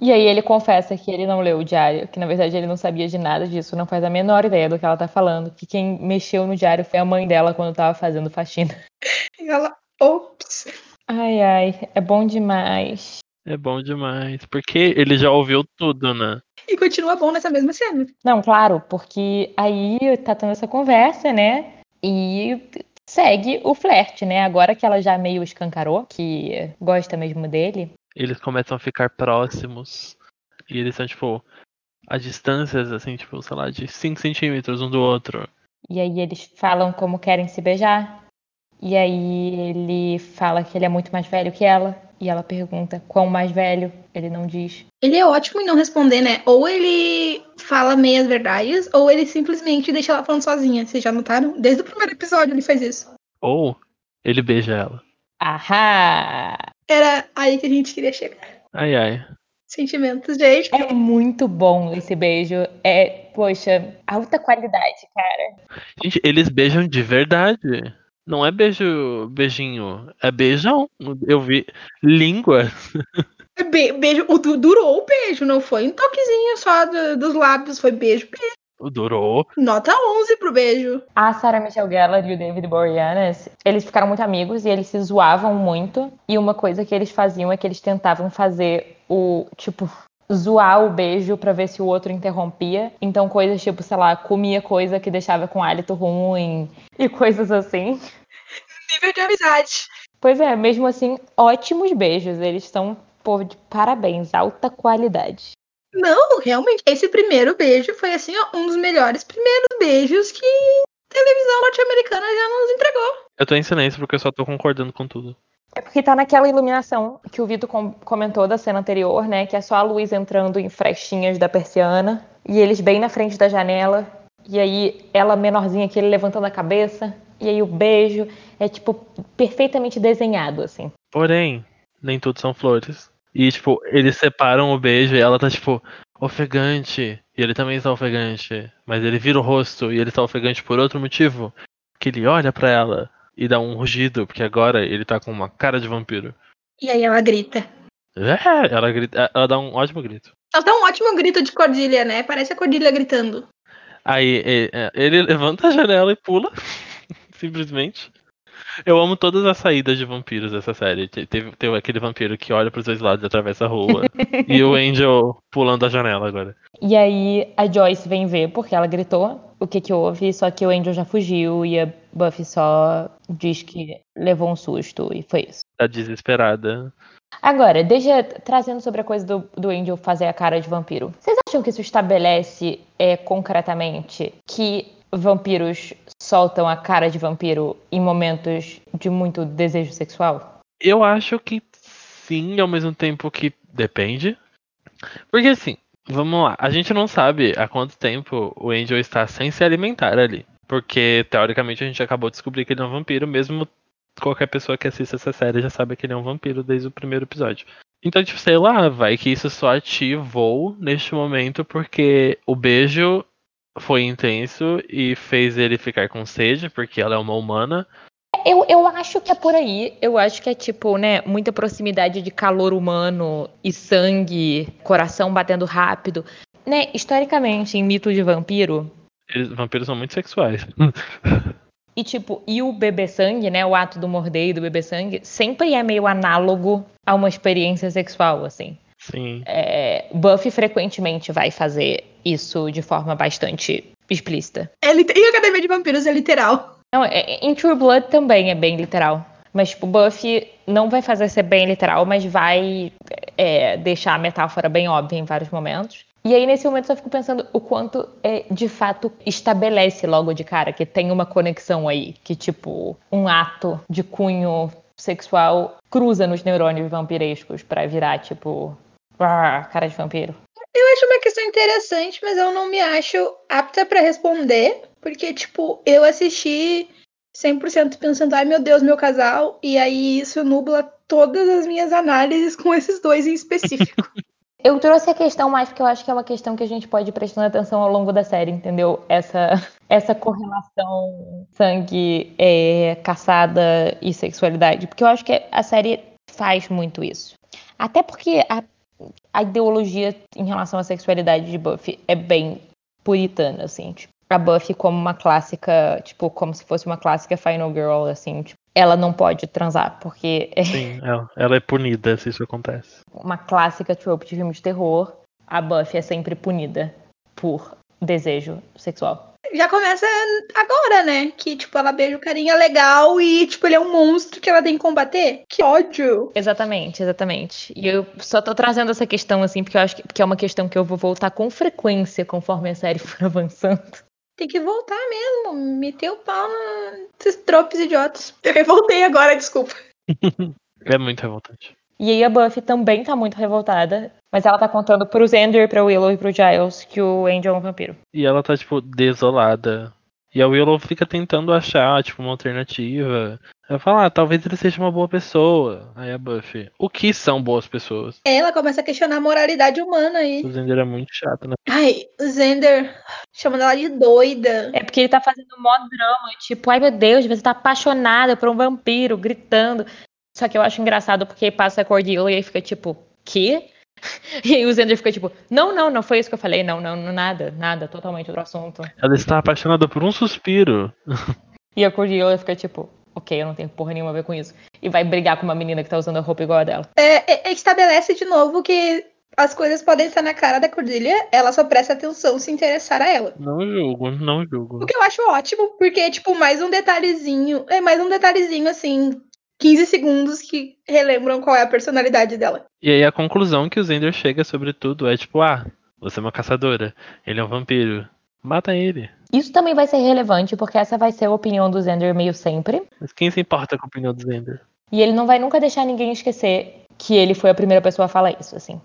E aí ele confessa que ele não leu o diário, que na verdade ele não sabia de nada disso, não faz a menor ideia do que ela tá falando, que quem mexeu no diário foi a mãe dela quando tava fazendo faxina. E ela, ops. Ai, ai, é bom demais. É bom demais, porque ele já ouviu tudo, né? E continua bom nessa mesma cena. Não, claro, porque aí tá tendo essa conversa, né? E segue o flerte, né? Agora que ela já meio escancarou, que gosta mesmo dele, eles começam a ficar próximos. E eles são, tipo, a distâncias, assim, tipo, sei lá, de 5 centímetros um do outro. E aí eles falam como querem se beijar. E aí ele fala que ele é muito mais velho que ela. E ela pergunta quão mais velho. Ele não diz. Ele é ótimo em não responder, né? Ou ele fala meias verdades, ou ele simplesmente deixa ela falando sozinha. Vocês já notaram? Desde o primeiro episódio ele faz isso. Ou ele beija ela. Ahá! Era aí que a gente queria chegar. Ai, ai. Sentimentos, gente. É muito bom esse beijo. É, poxa, alta qualidade, cara. Gente, eles beijam de verdade. Não é beijo, beijinho, é beijão. Eu vi língua. É be beijo, o, durou o beijo, não foi um toquezinho só do, dos lábios, foi beijo, beijo. Durou. Nota 11 pro beijo. A Sarah Michelle Gellar e o David Boreanaz, eles ficaram muito amigos e eles se zoavam muito. E uma coisa que eles faziam é que eles tentavam fazer o, tipo, zoar o beijo para ver se o outro interrompia. Então coisas tipo, sei lá, comia coisa que deixava com hálito ruim e coisas assim. Nível de amizade. Pois é, mesmo assim, ótimos beijos. Eles são, pô, de parabéns, alta qualidade. Não, realmente, esse primeiro beijo foi assim, ó, um dos melhores primeiros beijos que a televisão norte-americana já nos entregou. Eu tô em silêncio porque eu só tô concordando com tudo. É porque tá naquela iluminação que o Vitor com comentou da cena anterior, né? Que é só a luz entrando em frechinhas da persiana. E eles bem na frente da janela. E aí ela menorzinha que ele levantando a cabeça. E aí o beijo é, tipo, perfeitamente desenhado, assim. Porém, nem tudo são flores. E, tipo, eles separam o beijo e ela tá, tipo, ofegante. E ele também está ofegante. Mas ele vira o rosto e ele está ofegante por outro motivo. Que ele olha para ela e dá um rugido, porque agora ele tá com uma cara de vampiro. E aí ela grita. É, ela grita. Ela dá um ótimo grito. Ela dá um ótimo grito de Cordilha, né? Parece a Cordilha gritando. Aí ele levanta a janela e pula. Simplesmente. Eu amo todas as saídas de vampiros dessa série. Teve, teve aquele vampiro que olha pros dois lados e atravessa a rua. e o Angel pulando a janela agora. E aí a Joyce vem ver porque ela gritou o que que houve, só que o Angel já fugiu e a Buffy só diz que levou um susto e foi isso. Tá desesperada. Agora, deixa trazendo sobre a coisa do, do Angel fazer a cara de vampiro. Vocês acham que isso estabelece é, concretamente que vampiros soltam a cara de vampiro em momentos de muito desejo sexual? Eu acho que sim, ao mesmo tempo que depende. Porque assim, vamos lá, a gente não sabe há quanto tempo o Angel está sem se alimentar ali. Porque, teoricamente, a gente acabou de descobrir que ele é um vampiro, mesmo qualquer pessoa que assista essa série já sabe que ele é um vampiro desde o primeiro episódio. Então, tipo, sei lá, vai que isso só ativou neste momento porque o beijo foi intenso e fez ele ficar com sede, porque ela é uma humana. Eu, eu acho que é por aí. Eu acho que é tipo, né, muita proximidade de calor humano e sangue, coração batendo rápido. Né, historicamente, em mito de vampiro. Eles, vampiros são muito sexuais. E tipo, e o bebê sangue, né, o ato do morder e do bebê sangue, sempre é meio análogo a uma experiência sexual, assim. Sim. É, Buffy frequentemente vai fazer isso de forma bastante explícita. É, e a Academia de Vampiros é literal. Não, é, em True Blood também é bem literal. Mas, tipo, Buffy não vai fazer ser bem literal, mas vai é, deixar a metáfora bem óbvia em vários momentos. E aí, nesse momento, eu só fico pensando o quanto é, de fato estabelece logo de cara que tem uma conexão aí. Que, tipo, um ato de cunho sexual cruza nos neurônios vampirescos para virar, tipo, ah, cara de vampiro. Eu acho uma questão interessante, mas eu não me acho apta para responder, porque, tipo, eu assisti 100% pensando, ai meu Deus, meu casal, e aí isso nubla todas as minhas análises com esses dois em específico. Eu trouxe a questão mais porque eu acho que é uma questão que a gente pode ir prestando atenção ao longo da série, entendeu? Essa, essa correlação sangue, é, caçada e sexualidade. Porque eu acho que a série faz muito isso. Até porque a, a ideologia em relação à sexualidade de Buffy é bem puritana, assim. Tipo, a Buffy como uma clássica, tipo, como se fosse uma clássica Final Girl, assim, tipo, ela não pode transar, porque. Sim, ela, ela é punida se isso acontece. Uma clássica trope de filme de terror, a Buffy é sempre punida por desejo sexual. Já começa agora, né? Que, tipo, ela beija o carinha legal e, tipo, ele é um monstro que ela tem que combater. Que ódio! Exatamente, exatamente. E eu só tô trazendo essa questão, assim, porque eu acho que, que é uma questão que eu vou voltar com frequência conforme a série for avançando. Tem que voltar mesmo, meter o pau nesses tropes idiotas. Eu revoltei agora, desculpa. é muito revoltante. E aí a Buffy também tá muito revoltada, mas ela tá contando pro Xander, pro Willow e pro Giles que o Angel é um vampiro. E ela tá, tipo, desolada. E a Willow fica tentando achar, tipo, uma alternativa. Ela fala, ah, talvez ele seja uma boa pessoa. Aí a Buffy, o que são boas pessoas? Ela começa a questionar a moralidade humana aí. O Zender é muito chato, né? Ai, o Zender chamando ela de doida. É porque ele tá fazendo mó drama, tipo, ai meu Deus, você tá apaixonada por um vampiro, gritando. Só que eu acho engraçado porque passa a Cordelia e aí fica tipo, que? E aí o Zender fica tipo, não, não, não foi isso que eu falei, não, não, nada, nada, totalmente outro assunto. Ela está apaixonada por um suspiro. E a Cordelia fica tipo, ok, eu não tenho porra nenhuma a ver com isso. E vai brigar com uma menina que tá usando a roupa igual a dela. É, é, estabelece de novo que as coisas podem estar na cara da Cordelia, ela só presta atenção se interessar a ela. Não julgo, não julgo. O que eu acho ótimo, porque, tipo, mais um detalhezinho, é mais um detalhezinho, assim, 15 segundos que relembram qual é a personalidade dela. E aí a conclusão que o Zender chega sobre tudo é tipo, ah, você é uma caçadora, ele é um vampiro, mata ele. Isso também vai ser relevante, porque essa vai ser a opinião do Zender meio sempre. Mas quem se importa com a opinião do Zender? E ele não vai nunca deixar ninguém esquecer que ele foi a primeira pessoa a falar isso, assim.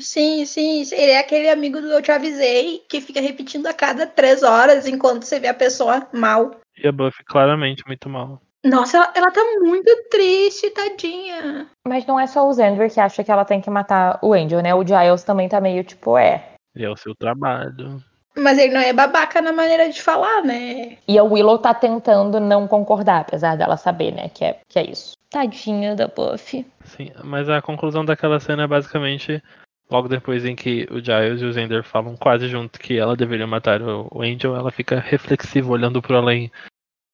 Sim, sim, ele é aquele amigo do Eu Te Avisei, que fica repetindo a cada três horas enquanto você vê a pessoa mal. E a Buffy claramente muito mal. Nossa, ela, ela tá muito triste, tadinha. Mas não é só o Xander que acha que ela tem que matar o Angel, né? O Giles também tá meio tipo, é. E é o seu trabalho. Mas ele não é babaca na maneira de falar, né? E a Willow tá tentando não concordar, apesar dela saber, né, que é, que é isso. Tadinha da Buffy. Sim, mas a conclusão daquela cena é basicamente logo depois em que o Giles e o Xander falam quase junto que ela deveria matar o Angel, ela fica reflexiva olhando pro além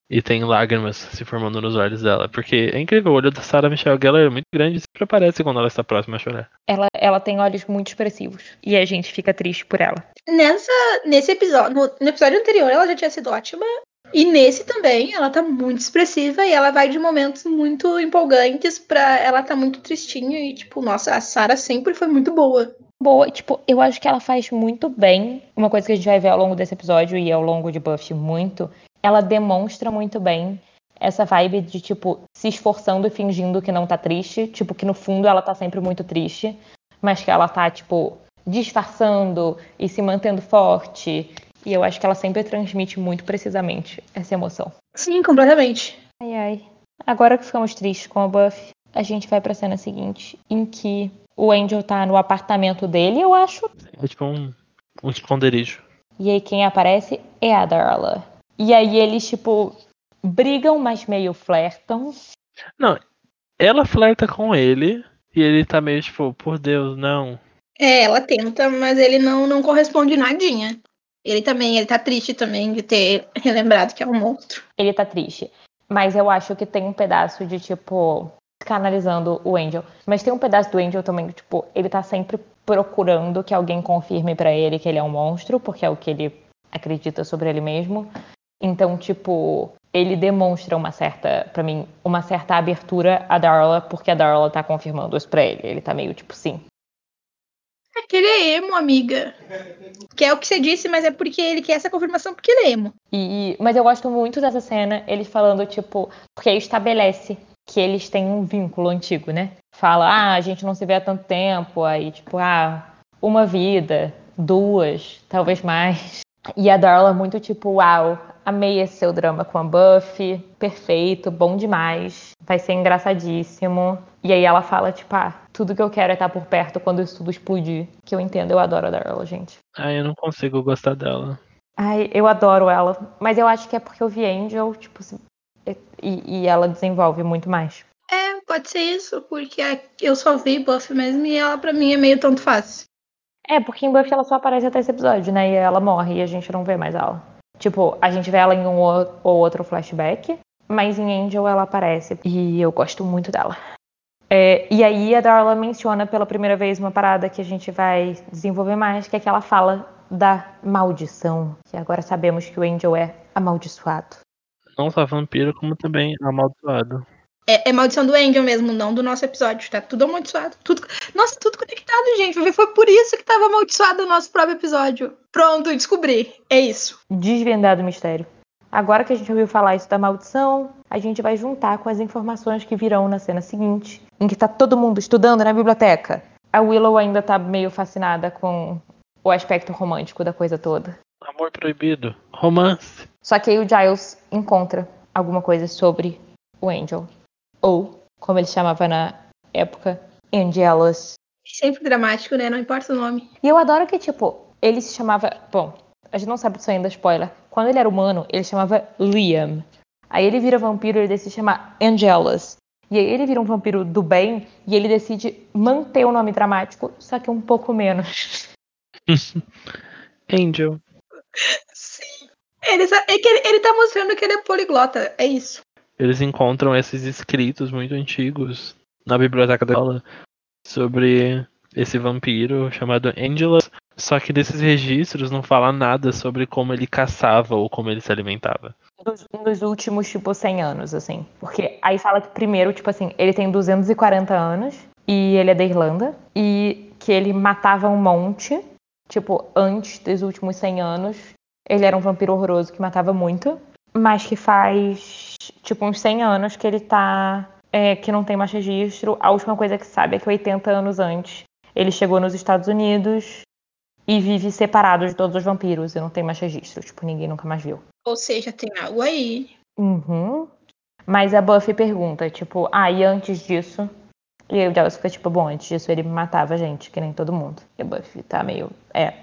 e tem lágrimas se formando nos olhos dela. Porque é incrível, o olho da Sarah Michelle Gellar é muito grande e sempre aparece quando ela está próxima a chorar. Ela, ela tem olhos muito expressivos. E a gente fica triste por ela. Nessa, nesse episódio, no, no episódio anterior, ela já tinha sido ótima. E nesse também, ela tá muito expressiva e ela vai de momentos muito empolgantes pra ela tá muito tristinha e tipo, nossa, a Sarah sempre foi muito boa. Boa, tipo, eu acho que ela faz muito bem. Uma coisa que a gente vai ver ao longo desse episódio e ao longo de Buffy muito, ela demonstra muito bem essa vibe de, tipo, se esforçando e fingindo que não tá triste. Tipo, que no fundo ela tá sempre muito triste, mas que ela tá, tipo, disfarçando e se mantendo forte. E eu acho que ela sempre transmite muito precisamente essa emoção. Sim, completamente. Ai, ai. Agora que ficamos tristes com a Buffy, a gente vai pra cena seguinte, em que o Angel tá no apartamento dele, eu acho. É tipo um, um esconderijo. E aí quem aparece é a Darla. E aí eles, tipo, brigam, mas meio flertam. Não, ela flerta com ele e ele tá meio tipo, por Deus, não. É, ela tenta, mas ele não, não corresponde nadinha. Ele também, ele tá triste também de ter relembrado que é um monstro. Ele tá triste. Mas eu acho que tem um pedaço de, tipo, canalizando o Angel. Mas tem um pedaço do Angel também, tipo, ele tá sempre procurando que alguém confirme pra ele que ele é um monstro, porque é o que ele acredita sobre ele mesmo. Então, tipo, ele demonstra uma certa, pra mim, uma certa abertura a Darla, porque a Darla tá confirmando isso pra ele. Ele tá meio tipo, sim. É que ele é emo, amiga. Que é o que você disse, mas é porque ele quer essa confirmação porque ele é emo. E, mas eu gosto muito dessa cena, ele falando, tipo, porque estabelece que eles têm um vínculo antigo, né? Fala, ah, a gente não se vê há tanto tempo, aí, tipo, ah, uma vida, duas, talvez mais. E a Darla muito tipo, uau, amei esse seu drama com a Buffy, perfeito, bom demais, vai ser engraçadíssimo. E aí ela fala, tipo, ah, tudo que eu quero é estar por perto quando isso tudo explodir. Que eu entendo, eu adoro a Darla, gente. Ah, eu não consigo gostar dela. Ai, eu adoro ela. Mas eu acho que é porque eu vi Angel, tipo, e, e ela desenvolve muito mais. É, pode ser isso, porque eu só vi Buffy mesmo e ela pra mim é meio tanto fácil. É, porque em Buffy ela só aparece até esse episódio, né? E ela morre e a gente não vê mais ela. Tipo, a gente vê ela em um ou outro flashback, mas em Angel ela aparece. E eu gosto muito dela. É, e aí a Darla menciona pela primeira vez uma parada que a gente vai desenvolver mais, que é que ela fala da maldição. Que agora sabemos que o Angel é amaldiçoado. Não só vampiro, como também amaldiçoado. É, é, maldição do Angel mesmo, não do nosso episódio, tá? Tudo amaldiçoado. Tudo... Nossa, tudo conectado, gente. Foi por isso que tava amaldiçoado o nosso próprio episódio. Pronto, descobri. É isso. Desvendado o mistério. Agora que a gente ouviu falar isso da maldição, a gente vai juntar com as informações que virão na cena seguinte, em que tá todo mundo estudando na biblioteca. A Willow ainda tá meio fascinada com o aspecto romântico da coisa toda. Amor proibido. Romance. Só que aí o Giles encontra alguma coisa sobre o Angel ou, como ele chamava na época, Angelus. Sempre dramático, né? Não importa o nome. E eu adoro que, tipo, ele se chamava. Bom, a gente não sabe disso ainda, spoiler. Quando ele era humano, ele se chamava Liam. Aí ele vira vampiro e ele decide chamar Angelus. E aí ele vira um vampiro do bem e ele decide manter o nome dramático, só que um pouco menos. Angel. Sim. Ele, é que ele, ele tá mostrando que ele é poliglota, é isso eles encontram esses escritos muito antigos na biblioteca da escola sobre esse vampiro chamado Angelus. Só que desses registros não fala nada sobre como ele caçava ou como ele se alimentava. Dos, dos últimos, tipo, 100 anos, assim. Porque aí fala que primeiro, tipo assim, ele tem 240 anos e ele é da Irlanda. E que ele matava um monte, tipo, antes dos últimos 100 anos. Ele era um vampiro horroroso que matava muito mas que faz tipo uns 100 anos que ele tá. É, que não tem mais registro. A última coisa que sabe é que 80 anos antes ele chegou nos Estados Unidos e vive separado de todos os vampiros e não tem mais registro. Tipo, ninguém nunca mais viu. Ou seja, tem algo aí. Uhum. Mas a Buffy pergunta, tipo, ah, e antes disso? E o Giles fica tipo, bom, antes disso ele matava a gente, que nem todo mundo. E a Buffy tá meio, é.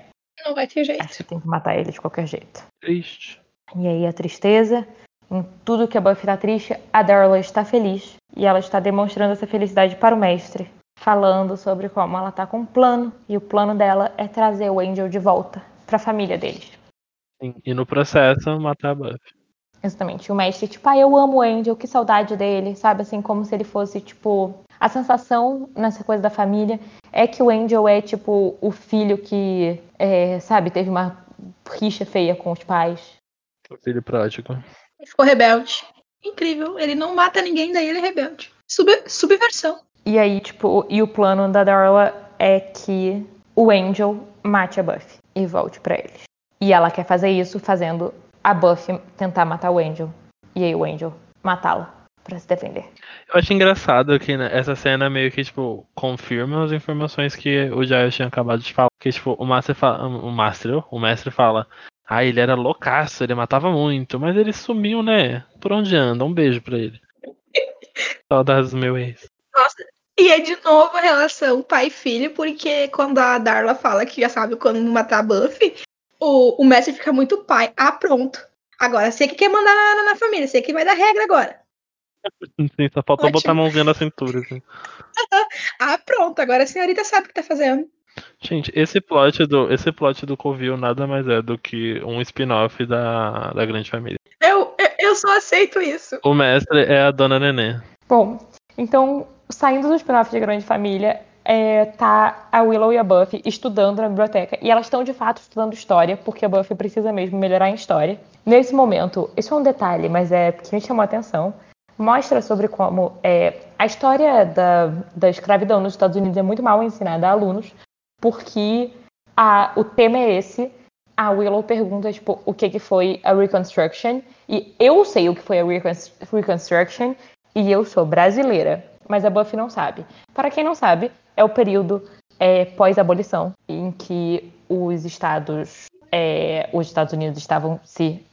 Não vai ter jeito. Acho que tem que matar ele de qualquer jeito. Triste. E aí a tristeza, em tudo que a Buffy está triste, a Darla está feliz. E ela está demonstrando essa felicidade para o mestre, falando sobre como ela está com um plano. E o plano dela é trazer o Angel de volta para a família deles. Sim, e no processo, matar a Buffy. Exatamente. O mestre, tipo, ah, eu amo o Angel, que saudade dele, sabe? Assim, como se ele fosse, tipo. A sensação nessa coisa da família é que o Angel é, tipo, o filho que, é, sabe, teve uma rixa feia com os pais O filho pródigo. Ele ficou rebelde. Incrível. Ele não mata ninguém, daí ele é rebelde. Sub subversão. E aí, tipo, e o plano da Darla é que o Angel mate a Buffy e volte pra eles. E ela quer fazer isso fazendo a Buffy tentar matar o Angel. E aí o Angel matá-la pra se defender. Eu acho engraçado que né, essa cena meio que, tipo, confirma as informações que o Giles tinha acabado de falar. Que, tipo, o Master fala. O Master, o mestre fala. Ah, ele era loucaço, ele matava muito, mas ele sumiu, né? Por onde anda? Um beijo pra ele. Saudades do meu ex. Nossa, e é de novo a relação pai e filho, porque quando a Darla fala que já sabe quando matar a Buffy, o, o mestre fica muito pai. Ah, pronto. Agora você que quer mandar na, na família, você que vai dar regra agora. Sim, só faltou Ótimo. botar a mãozinha na cintura. Assim. Ah, pronto. Agora a senhorita sabe o que tá fazendo. Gente, esse plot do, esse plot do Covil nada mais é do que um spin-off da, da Grande Família. Eu, eu, só aceito isso. O mestre é a Dona Nenê. Bom, então, saindo do spin-off de Grande Família, é, tá a Willow e a Buffy estudando na biblioteca. E elas estão de fato estudando história, porque a Buffy precisa mesmo melhorar em história. Nesse momento, isso é um detalhe, mas é que me chamou a atenção. Mostra sobre como é, a história da, da escravidão nos Estados Unidos é muito mal ensinada a alunos, porque a, o tema é esse. A Willow pergunta tipo, o que, que foi a Reconstruction, e eu sei o que foi a Reconst- Reconstruction, e eu sou brasileira, mas a Buffy não sabe. Para quem não sabe, é o período é, pós-abolição, em que os estados, é, os Estados Unidos estavam se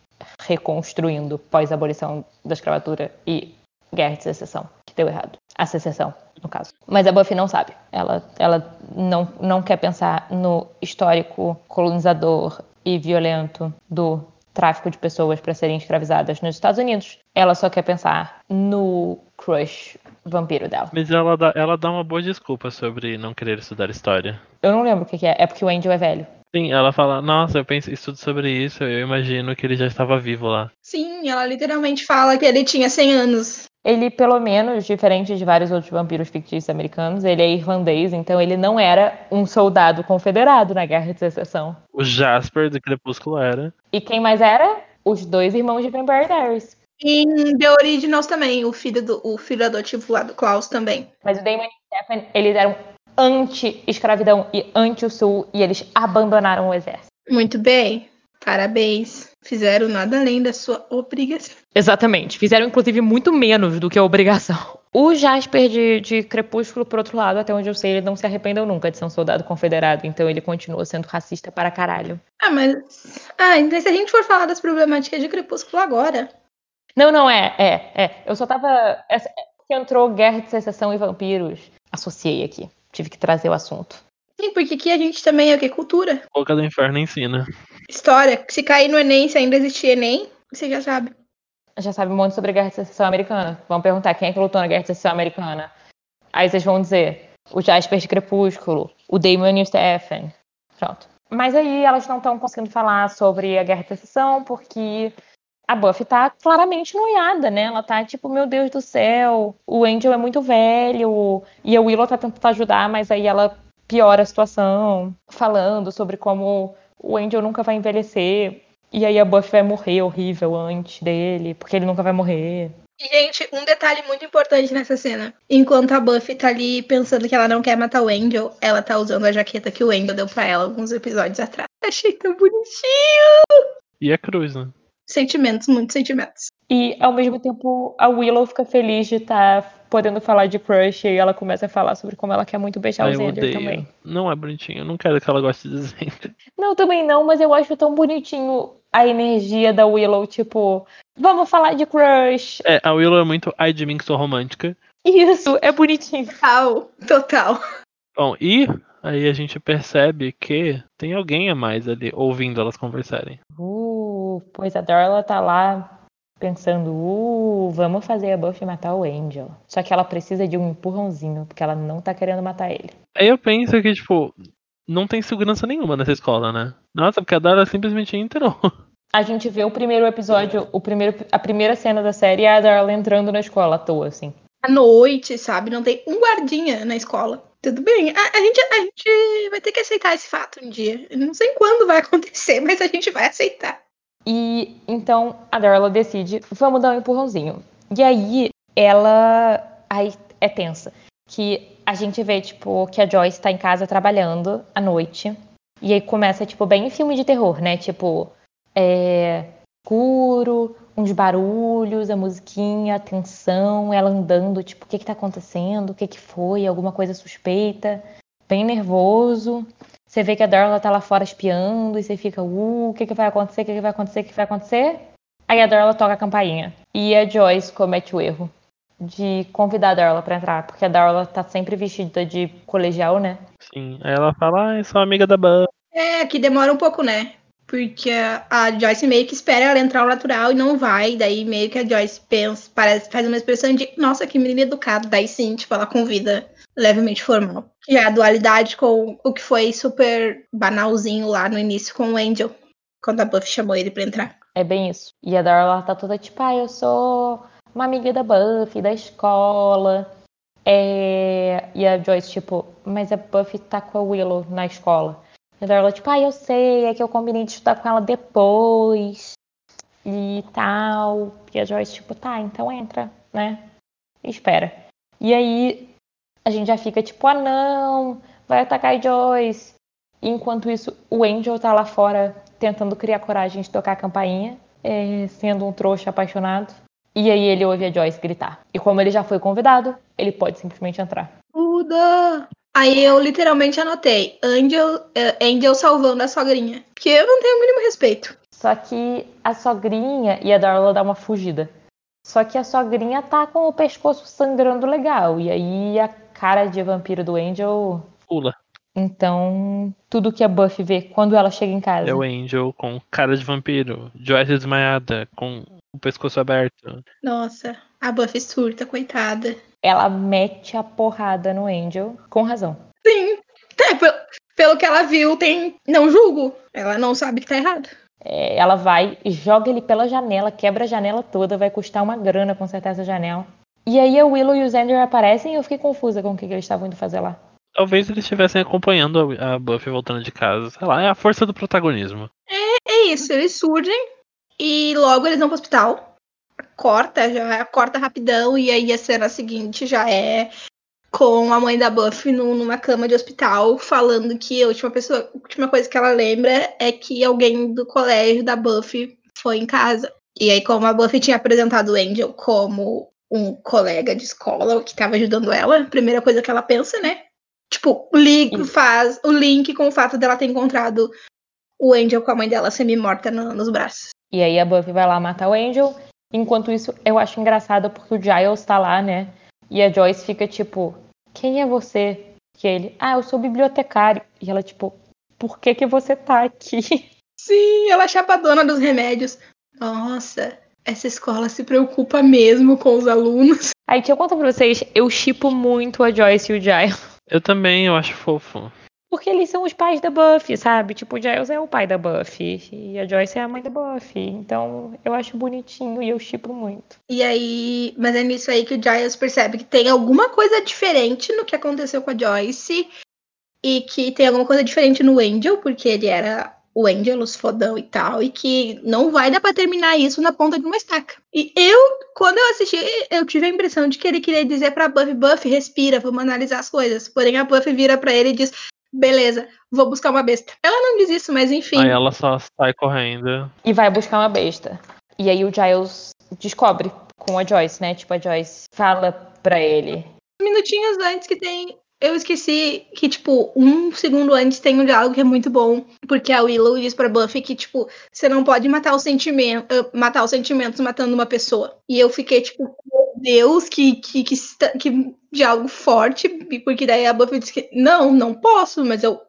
reconstruindo pós-abolição da escravatura e guerra de secessão, que deu errado. A secessão, no caso. Mas a Buffy não sabe. Ela, ela não, não quer pensar no histórico colonizador e violento do tráfico de pessoas para serem escravizadas nos Estados Unidos. Ela só quer pensar no crush vampiro dela. Mas ela dá, ela dá uma boa desculpa sobre não querer estudar história. Eu não lembro o que, que é. É porque o Angel é velho. Sim, ela fala, nossa, eu penso, estudo sobre isso, eu imagino que ele já estava vivo lá. Sim, ela literalmente fala que ele tinha 100 anos. Ele, pelo menos, diferente de vários outros vampiros fictícios americanos, ele é irlandês, então ele não era um soldado confederado na Guerra de Secessão. O Jasper do Crepúsculo era. E quem mais era? Os dois irmãos de Vampire Diaries. E em The Originals também, o filho, do, o filho adotivo lá do Klaus também. Mas o Damon e o Stephen, eles eram anti-escravidão e anti-o sul, e eles abandonaram o exército. Muito bem. Parabéns. Fizeram nada além da sua obrigação. Exatamente. Fizeram, inclusive, muito menos do que a obrigação. O Jasper de, de Crepúsculo, por outro lado, até onde eu sei, ele não se arrependeu nunca de ser um soldado confederado, então ele continua sendo racista para caralho. Ah, mas. Ah, então se a gente for falar das problemáticas de Crepúsculo agora. Não, não, é, é, é. Eu só tava. Essa, que entrou Guerra de Secessão e Vampiros. Associei aqui. Tive que trazer o assunto. Sim, porque aqui a gente também é o que? Cultura. Boca do Inferno ensina. História. Se cair no Enem, se ainda existir Enem, você já sabe. Já sabe um monte sobre a Guerra de Secessão Americana. Vão perguntar quem é que lutou na Guerra de Secessão Americana. Aí vocês vão dizer o Jasper de Crepúsculo, o Damon e o Stephen. Pronto. Mas aí elas não estão conseguindo falar sobre a Guerra de Secessão porque a Buffy tá claramente noiada, né? Ela tá tipo, meu Deus do céu, o Angel é muito velho e a Willow tá tentando ajudar, mas aí ela piora a situação, falando sobre como o Angel nunca vai envelhecer e aí a Buffy vai morrer horrível antes dele, porque ele nunca vai morrer. E, gente, um detalhe muito importante nessa cena. Enquanto a Buffy tá ali pensando que ela não quer matar o Angel, ela tá usando a jaqueta que o Angel deu pra ela alguns episódios atrás. Achei tão bonitinho! E a cruz, né? Sentimentos, muitos sentimentos. E ao mesmo tempo a Willow fica feliz de estar podendo falar de crush e ela começa a falar sobre como ela quer muito beijar Ai, o eu Xander odeio. também. Não é bonitinho, eu não quero que ela goste de Zender. Não, também não, mas eu acho tão bonitinho a energia da Willow, tipo, vamos falar de crush. É, a Willow é muito ai de mim que sou romântica. Isso, é bonitinho. Total, total. Bom, e aí a gente percebe que tem alguém a mais ali ouvindo elas conversarem. Uh, pois a Darla tá lá pensando, uh, vamos fazer a Buffy matar o Angel. Só que ela precisa de um empurrãozinho, porque ela não tá querendo matar ele. Aí eu penso que, tipo, não tem segurança nenhuma nessa escola, né? Nossa, porque a Dara simplesmente entrou. A gente vê o primeiro episódio, o primeiro, a primeira cena da série é a Darla entrando na escola à toa, assim. À noite, sabe? Não tem um guardinha na escola. Tudo bem. A, a gente, a gente vai ter que aceitar esse fato um dia. Eu não sei quando vai acontecer, mas a gente vai aceitar. E então a Darla decide, vamos dar um empurrãozinho. E aí ela. Aí é tensa. Que a gente vê, tipo, que a Joyce tá em casa trabalhando à noite. E aí começa, tipo, bem filme de terror, né? Tipo, é. escuro, uns barulhos, a musiquinha, a tensão, ela andando, tipo, o que que tá acontecendo? O que que foi? Alguma coisa suspeita? Bem nervoso. Você vê que a Darla tá lá fora espiando e você fica, uh, o que que vai acontecer? O que que vai acontecer? O que, que vai acontecer? Aí a Darla toca a campainha. E a Joyce comete o erro de convidar a Darla pra entrar, porque a Darla tá sempre vestida de colegial, né? Sim. Aí ela fala, ah, eu sou amiga da Ban. É, que demora um pouco, né? Porque a Joyce meio que espera ela entrar ao natural e não vai. Daí meio que a Joyce pensa, parece, faz uma expressão de nossa, que menina educada. Daí sim, tipo, ela convida levemente formal. E a dualidade com o que foi super banalzinho lá no início com o Angel, quando a Buffy chamou ele pra entrar. É bem isso. E a Darla tá toda tipo, ah, eu sou uma amiga da Buffy, da escola. É... E a Joyce, tipo, mas a Buffy tá com a Willow na escola. E a Darla, tipo, ah, eu sei, é que eu combinei de estudar com ela depois. E tal. E a Joyce, tipo, tá, então entra, né? E espera. E aí a gente já fica tipo, ah não, vai atacar a Joyce. E enquanto isso, o Angel tá lá fora tentando criar coragem de tocar a campainha, é, sendo um trouxa apaixonado. E aí ele ouve a Joyce gritar. E como ele já foi convidado, ele pode simplesmente entrar. Muda! Aí eu literalmente anotei Angel, eh, Angel salvando a sogrinha. Porque eu não tenho o mínimo respeito. Só que a sogrinha e a Darla dá uma fugida. Só que a sogrinha tá com o pescoço sangrando legal. E aí a cara de vampiro do Angel. Pula. Então, tudo que a Buffy vê quando ela chega em casa. É o Angel com cara de vampiro, Joyce desmaiada, com o pescoço aberto. Nossa, a Buffy surta, coitada. Ela mete a porrada no Angel, com razão. Sim. É, pelo, pelo que ela viu, tem. Não julgo. Ela não sabe que tá errado. É, ela vai, joga ele pela janela, quebra a janela toda, vai custar uma grana consertar essa janela. E aí a Willow e o Xander aparecem e eu fiquei confusa com o que, que eles estavam indo fazer lá. Talvez eles estivessem acompanhando a Buffy voltando de casa. Sei lá, é a força do protagonismo. É isso, eles surgem e logo eles vão pro hospital. Corta, já corta rapidão, e aí a cena seguinte já é com a mãe da Buffy no- numa cama de hospital, falando que a última pessoa, a última coisa que ela lembra é que alguém do colégio da Buffy foi em casa. E aí, como a Buffy tinha apresentado o Angel como um colega de escola que estava ajudando ela, primeira coisa que ela pensa, né? Tipo, li- Isso. faz o link com o fato dela ter encontrado o Angel com a mãe dela semi-morta no- nos braços. E aí a Buffy vai lá matar o Angel. Enquanto isso, eu acho engraçado porque o Giles tá lá, né? E a Joyce fica tipo, quem é você? Que ele, ah, eu sou bibliotecário. E ela, tipo, por que que você tá aqui? Sim, ela é chapadona dos remédios. Nossa, essa escola se preocupa mesmo com os alunos. Aí, deixa eu contar pra vocês, eu chipo muito a Joyce e o Giles. Eu também, eu acho fofo. Porque eles são os pais da Buffy, sabe? Tipo, o Giles é o pai da Buffy. E a Joyce é a mãe da Buffy. Então, eu acho bonitinho e eu chipo muito. E aí, mas é nisso aí que o Giles percebe que tem alguma coisa diferente no que aconteceu com a Joyce e que tem alguma coisa diferente no Angel, porque ele era o Angel, os fodão e tal, e que não vai dar pra terminar isso na ponta de uma estaca. E eu, quando eu assisti, eu tive a impressão de que ele queria dizer pra Buffy, Buffy, respira, vamos analisar as coisas. Porém, a Buffy vira pra ele e diz, beleza, vou buscar uma besta. Ela não diz isso, mas enfim. Aí ela só sai correndo. E vai buscar uma besta. E aí o Giles descobre com a Joyce, né? Tipo, a Joyce fala pra ele. minutinhos antes que tem. Eu esqueci que, tipo, um segundo antes tem um diálogo que é muito bom. Porque a Willow diz pra Buffy que, tipo, você não pode matar os sentimentos, matar os sentimentos matando uma pessoa. E eu fiquei, tipo, meu Deus, que, que, que, que diálogo forte. Porque daí a Buffy diz que, não, não posso, mas eu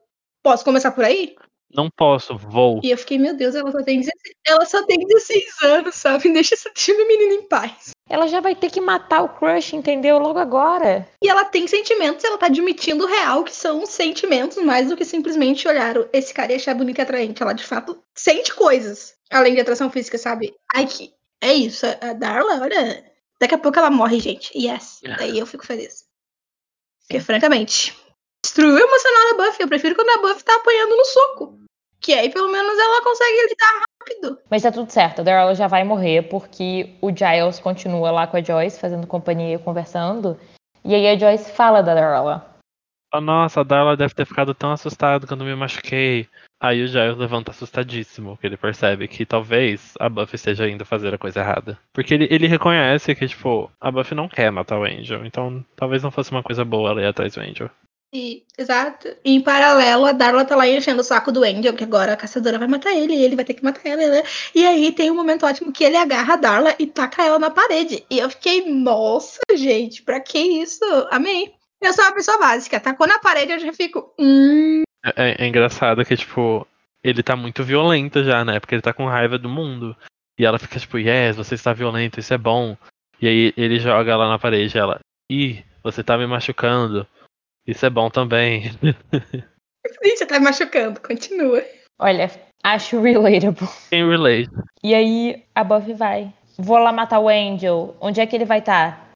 posso começar por aí? Não posso, vou. E eu fiquei, meu Deus, ela só tem 16, ela só tem 16 anos, sabe? Deixa essa menina em paz. Ela já vai ter que matar o crush, entendeu? Logo agora. E ela tem sentimentos, ela tá admitindo o real, que são sentimentos mais do que simplesmente olhar o- esse cara e achar bonito e atraente. Ela de fato sente coisas, além de atração física, sabe? Ai, que. É isso, a a Darla, olha. Daqui a pouco ela morre, gente. Yes. Daí eu fico feliz. Porque, francamente, destruiu o emocional da Buffy. Eu prefiro quando a Buffy tá apanhando no soco. Que aí, pelo menos, ela consegue lidar estúpido. Mas tá tudo certo, a Darla já vai morrer porque o Giles continua lá com a Joyce, fazendo companhia e conversando. E aí a Joyce fala da Darla. Oh, nossa, a Darla deve ter ficado tão assustada quando me machuquei. Aí o Giles levanta assustadíssimo, porque ele percebe que talvez a Buffy esteja indo fazer a coisa errada. Porque ele, ele reconhece que, tipo, a Buffy não quer matar o Angel, então talvez não fosse uma coisa boa ela ir atrás do Angel. E, exato. E em paralelo, a Darla tá lá enchendo o saco do Angel, que agora a caçadora vai matar ele, e ele vai ter que matar ela, né? E aí tem um momento ótimo que ele agarra a Darla e taca ela na parede. E eu fiquei, nossa, gente, pra que isso? Amei. Eu sou uma pessoa básica, tacou na parede, eu já fico. Hum. É, é engraçado que, tipo, ele tá muito violento já, né? Porque ele tá com raiva do mundo. E ela fica, tipo, yes, você está violento, isso é bom. E aí ele joga lá na parede, ela, ih, você tá me machucando. Isso é bom também. Você tá me machucando, continua. Olha, acho relatable. Quem relate? E aí a Buffy vai. Vou lá matar o Angel. Onde é que ele vai estar?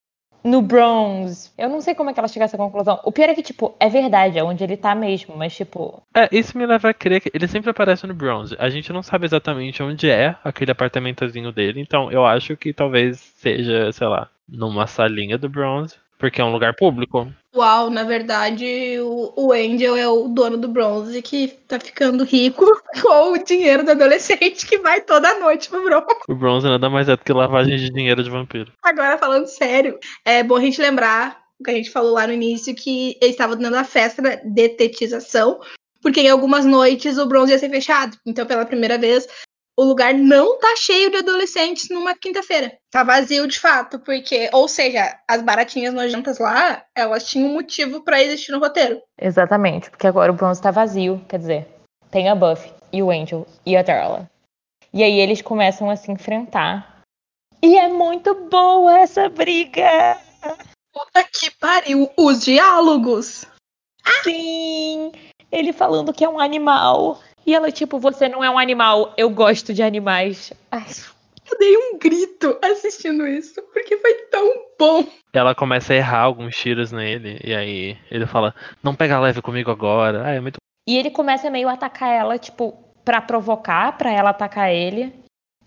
No Bronze. Eu não sei como é que ela chega a essa conclusão. O pior é que, tipo, é verdade, é onde ele tá mesmo, mas, tipo. É, isso me leva a crer que ele sempre aparece no Bronze. A gente não sabe exatamente onde é aquele apartamentozinho dele, então eu acho que talvez seja, sei lá, numa salinha do Bronze, porque é um lugar público. Uau, na verdade, o, o Angel é o dono do bronze que tá ficando rico com o dinheiro do adolescente que vai toda noite pro bronze. O Bronze nada mais é do que lavagem de dinheiro de vampiro. Agora, falando sério, é bom a gente lembrar o que a gente falou lá no início, que eles estavam dando a festa da detetização, porque em algumas noites o bronze ia ser fechado. Então, pela primeira vez, o lugar não tá cheio de adolescentes numa quinta-feira. Tá vazio de fato, porque, ou seja, as baratinhas nojentas lá, elas tinham motivo pra existir no roteiro. Exatamente, porque agora o bronze tá vazio, quer dizer, tem a Buffy e o Angel e a Darla. E aí eles começam a se enfrentar. E é muito boa essa briga! Puta que pariu, os diálogos! Sim! Ele falando que é um animal. E ela, tipo, você não é um animal, eu gosto de animais. Ai, Eu dei um grito assistindo isso, porque foi tão bom. Ela começa a errar alguns tiros nele, e aí ele fala, não pega leve comigo agora. Ah, é muito. E ele começa meio a atacar ela, tipo, pra provocar, pra ela atacar ele.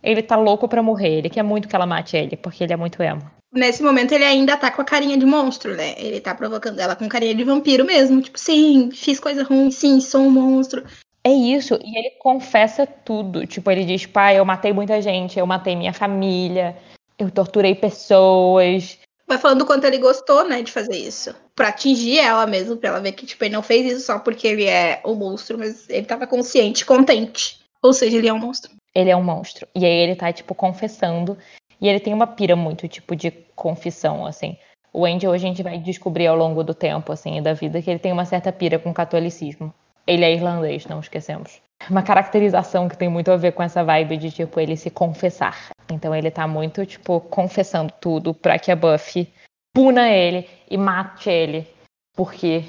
Ele tá louco pra morrer, ele quer muito que ela mate ele, porque ele é muito emo. Nesse momento ele ainda tá com a carinha de monstro, né? Ele tá provocando ela com carinha de vampiro mesmo. Tipo, sim, fiz coisa ruim, sim, sou um monstro. É isso, e ele confessa tudo. Tipo, ele diz, pai, eu matei muita gente, eu matei minha família, eu torturei pessoas. Vai falando o quanto ele gostou, né, de fazer isso. Pra atingir ela mesmo, pra ela ver que, tipo, ele não fez isso só porque ele é o monstro, mas ele tava consciente, contente. Ou seja, ele é um monstro. Ele é um monstro. E aí ele tá, tipo, confessando. E ele tem uma pira muito, tipo, de confissão, assim. O Angel a gente vai descobrir ao longo do tempo, assim, e da vida, que ele tem uma certa pira com o catolicismo. Ele é irlandês, não esquecemos. Uma caracterização que tem muito a ver com essa vibe de, tipo, ele se confessar. Então ele tá muito, tipo, confessando tudo pra que a Buffy puna ele e mate ele. Porque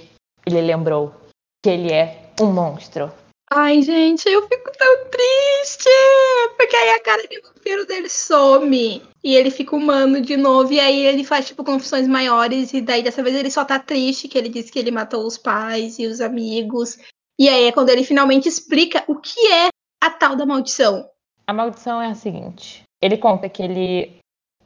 ele lembrou que ele é um monstro. Ai, gente, eu fico tão triste! Porque aí a cara de vampiro dele some. E ele fica humano de novo. E aí ele faz, tipo, confissões maiores. E daí dessa vez ele só tá triste, que ele disse que ele matou os pais e os amigos. E aí é quando ele finalmente explica o que é a tal da maldição. A maldição é a seguinte: ele conta que ele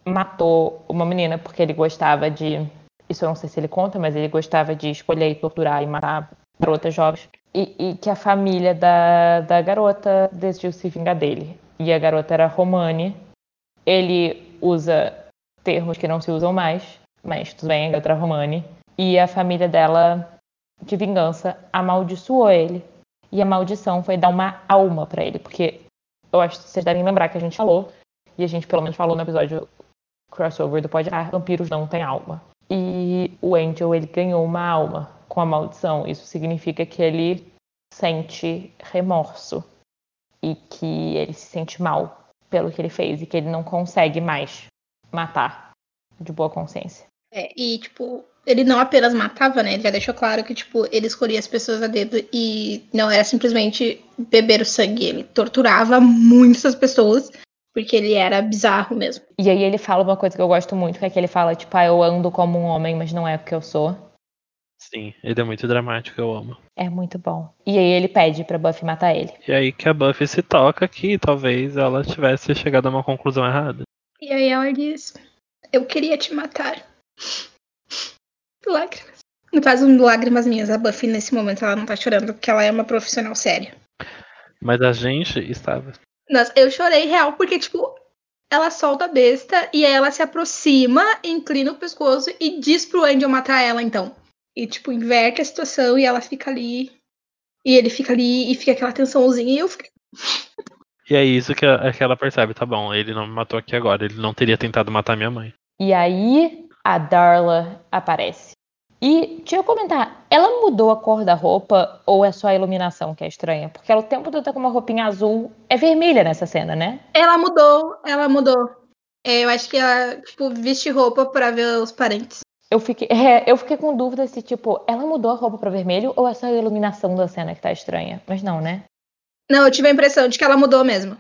matou uma menina porque ele gostava de. Isso eu não sei se ele conta, mas ele gostava de escolher e torturar e matar garotas jovens. E, e que a família da, da garota decidiu se vingar dele. E a garota era Romani. Ele usa termos que não se usam mais, mas tudo bem, a garota era Romani. E a família dela, de vingança, amaldiçoou ele. E a maldição foi dar uma alma pra ele, porque eu acho que vocês devem lembrar que a gente falou, e a gente pelo menos falou no episódio crossover do Pod ah, vampiros não têm alma. E o Angel, ele ganhou uma alma com a maldição. Isso significa que ele sente remorso e que ele se sente mal pelo que ele fez e que ele não consegue mais matar de boa consciência. É, e, tipo, ele não apenas matava, né? Ele já deixou claro que, tipo, ele escolhia as pessoas a dedo e não era simplesmente beber o sangue. Ele torturava muitas pessoas, porque ele era bizarro mesmo. E aí ele fala uma coisa que eu gosto muito, que é que ele fala, tipo, ah, eu ando como um homem, mas não é porque eu sou. Sim, ele é muito dramático, eu amo. É muito bom. E aí ele pede pra Buffy matar ele. E aí que a Buffy se toca que talvez ela tivesse chegado a uma conclusão errada. E aí ela diz: Eu queria te matar. Lágrimas. No caso, lágrimas minhas. A Buffy, nesse momento, ela não tá chorando porque ela é uma profissional séria. Mas a gente estava. Nossa, eu chorei real porque, tipo, ela solta a besta e aí ela se aproxima, inclina o pescoço e diz pro Angel matar ela, então. E, tipo, inverte a situação e ela fica ali. E ele fica ali e fica aquela tensãozinha e eu fiquei. E é isso que, a- que ela percebe, tá bom, ele não me matou aqui agora, ele não teria tentado matar minha mãe. E aí a Darla aparece. E deixa eu comentar, ela mudou a cor da roupa ou é só a iluminação que é estranha? Porque ela o tempo todo tá com uma roupinha azul. É vermelha nessa cena, né? Ela mudou, ela mudou. É, eu acho que ela, tipo, veste roupa pra ver os parentes. Eu fiquei, é, eu fiquei com dúvida se, tipo, ela mudou a roupa pra vermelho ou é só a iluminação da cena que tá estranha. Mas não, né? Não, eu tive a impressão de que ela mudou mesmo.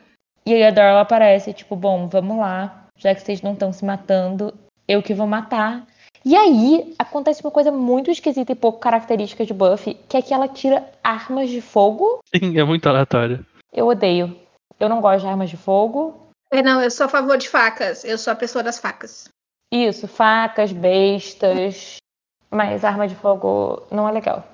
E aí a Darla aparece, tipo, bom, vamos lá. Já que vocês não estão se matando, eu que vou matar. E aí acontece uma coisa muito esquisita e pouco característica de Buffy, que é que ela tira armas de fogo. Sim, é muito aleatório. Eu odeio. Eu não gosto de armas de fogo. É, não, eu sou a favor de facas. Eu sou a pessoa das facas. Isso, facas, bestas. Mas arma de fogo não é legal.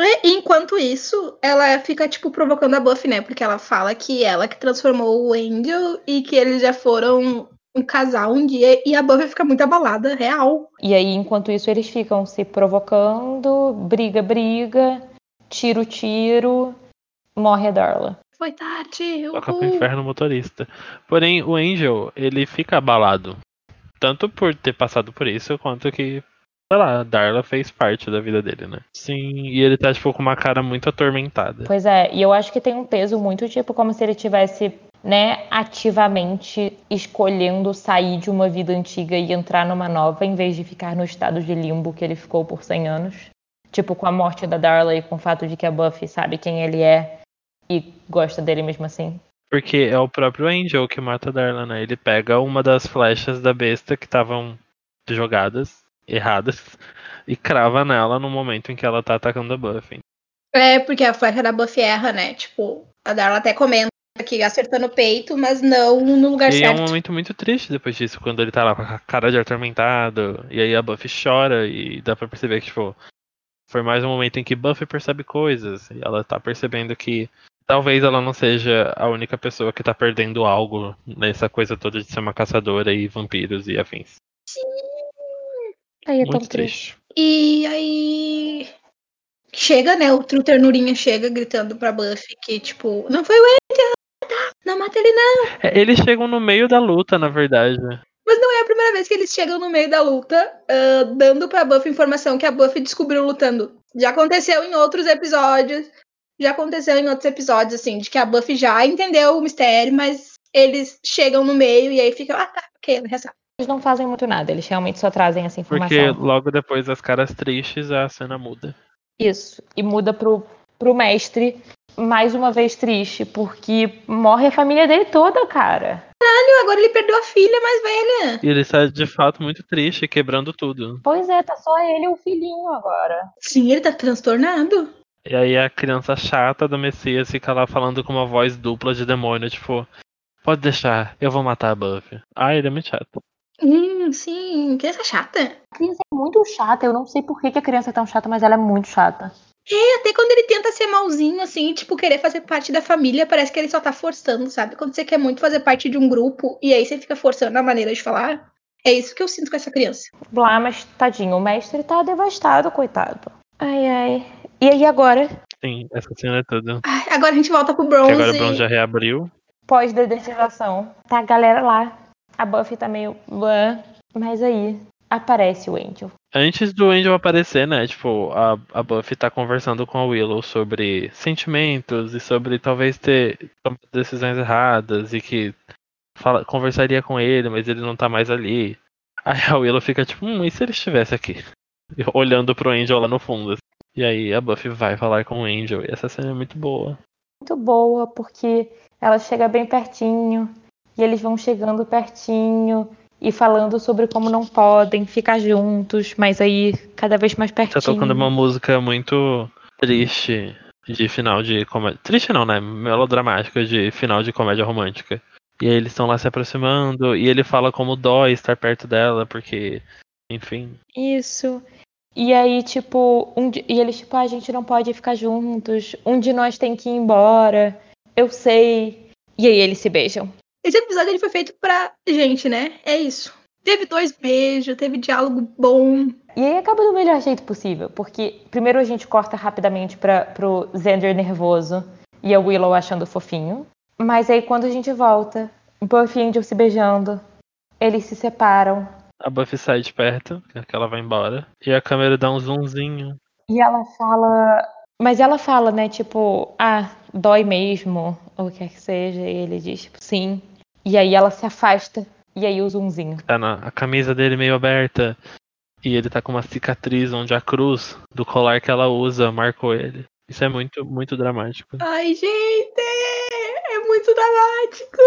E, enquanto isso, ela fica, tipo, provocando a Buffy, né? Porque ela fala que ela que transformou o Angel e que eles já foram um casal um dia. E a Buffy fica muito abalada, real. E aí, enquanto isso, eles ficam se provocando, briga, briga, tiro, tiro, morre a Darla. Foi tarde. Toca pro inferno motorista. Porém, o Angel, ele fica abalado. Tanto por ter passado por isso, quanto que, sei lá, a Darla fez parte da vida dele, né? Sim, e ele tá, tipo, com uma cara muito atormentada. Pois é, e eu acho que tem um peso muito tipo como se ele tivesse, né, ativamente escolhendo sair de uma vida antiga e entrar numa nova, em vez de ficar no estado de limbo que ele ficou por 100 anos. Tipo, com a morte da Darla e com o fato de que a Buffy sabe quem ele é e gosta dele mesmo assim. Porque é o próprio Angel que mata a Darla, né? Ele pega uma das flechas da besta que estavam jogadas, erradas, e crava nela no momento em que ela tá atacando a Buffy. É, porque a flecha da Buffy erra, né? Tipo, a Darla até comenta que acertando o peito, mas não no lugar E aí é um certo. momento muito triste depois disso, quando ele tá lá com a cara de atormentado, e aí a Buffy chora, e dá pra perceber que, tipo, foi mais um momento em que Buffy percebe coisas, e ela tá percebendo que talvez ela não seja a única pessoa que tá perdendo algo nessa coisa toda de ser uma caçadora e vampiros e afins. Aí é tão Muito triste. triste. E aí. Chega, né? O True Ternurinha chega gritando pra Buffy que, tipo, não foi o Angel! Não mata ele, não! É, eles chegam no meio da luta, na verdade. Mas não é a primeira vez que eles chegam no meio da luta, ah, dando pra Buffy informação que a Buffy descobriu lutando. Já aconteceu em outros episódios. Já aconteceu em outros episódios, assim, de que a Buffy já entendeu o mistério, mas eles chegam no meio e aí ficam, ah, tá, ok, sabe. Eles não fazem muito nada, eles realmente só trazem essa informação. Porque logo depois das caras tristes, a cena muda. Isso. E muda pro, pro mestre, mais uma vez triste, porque morre a família dele toda, cara. E agora ele perdeu a filha mais velha. E ele está de fato muito triste, quebrando tudo. Pois é, tá só ele e o filhinho agora. Sim, ele tá transtornado. E aí a criança chata do Messias fica lá falando com uma voz dupla de demônio, tipo, pode deixar, eu vou matar a Buffy. Ah, ele é muito chato. Hum, sim, criança chata. A criança é muito chata, eu não sei por que, que a criança é tão chata, mas ela é muito chata. E até quando ele tenta ser malzinho, assim, tipo, querer fazer parte da família, parece que ele só tá forçando, sabe? Quando você quer muito fazer parte de um grupo e aí você fica forçando a maneira de falar. É isso que eu sinto com essa criança. Lá, mas tadinho, o mestre tá devastado, coitado. Ai, ai. E aí agora, Sim, essa cena é toda. Ai, agora a gente volta pro Que Bronze. agora o Bronze já reabriu. pós-dedetização, tá a galera lá. A Buffy tá meio... Mas aí, aparece o Angel. Antes do Angel aparecer, né? Tipo, a, a Buffy tá conversando com a Willow sobre sentimentos e sobre talvez ter tomado decisões erradas e que fala, conversaria com ele, mas ele não tá mais ali. Aí a Willow fica tipo, hum, e se ele estivesse aqui? Olhando pro Angel lá no fundo. E aí a Buffy vai falar com o Angel e essa cena é muito boa. muito boa, porque ela chega bem pertinho, e eles vão chegando pertinho, e falando sobre como não podem ficar juntos, mas aí cada vez mais pertinho. Tá tocando uma música muito triste de final de comédia. Triste não, né? Melodramática de final de comédia romântica. E aí eles estão lá se aproximando e ele fala como dói estar perto dela, porque, enfim. Isso. E aí, tipo, um di- e eles, tipo, "Ah, a gente não pode ficar juntos, um de nós tem que ir embora, eu sei. E aí eles se beijam. Esse episódio ele foi feito pra gente, né? É isso. Teve dois beijos, teve diálogo bom. E aí acaba do melhor jeito possível, porque primeiro a gente corta rapidamente para pro Xander nervoso e a Willow achando fofinho. Mas aí quando a gente volta, Buffy e Angel se beijando, eles se separam. A Buffy sai de perto, que ela vai embora. E a câmera dá um zoomzinho. E ela fala. Mas ela fala, né, tipo, ah, dói mesmo, ou o que quer que seja. E ele diz, tipo, sim. E aí ela se afasta, e aí o zoomzinho. Tá na a camisa dele meio aberta. E ele tá com uma cicatriz onde a cruz do colar que ela usa marcou ele. Isso é muito, muito dramático. Ai, gente! É muito dramático!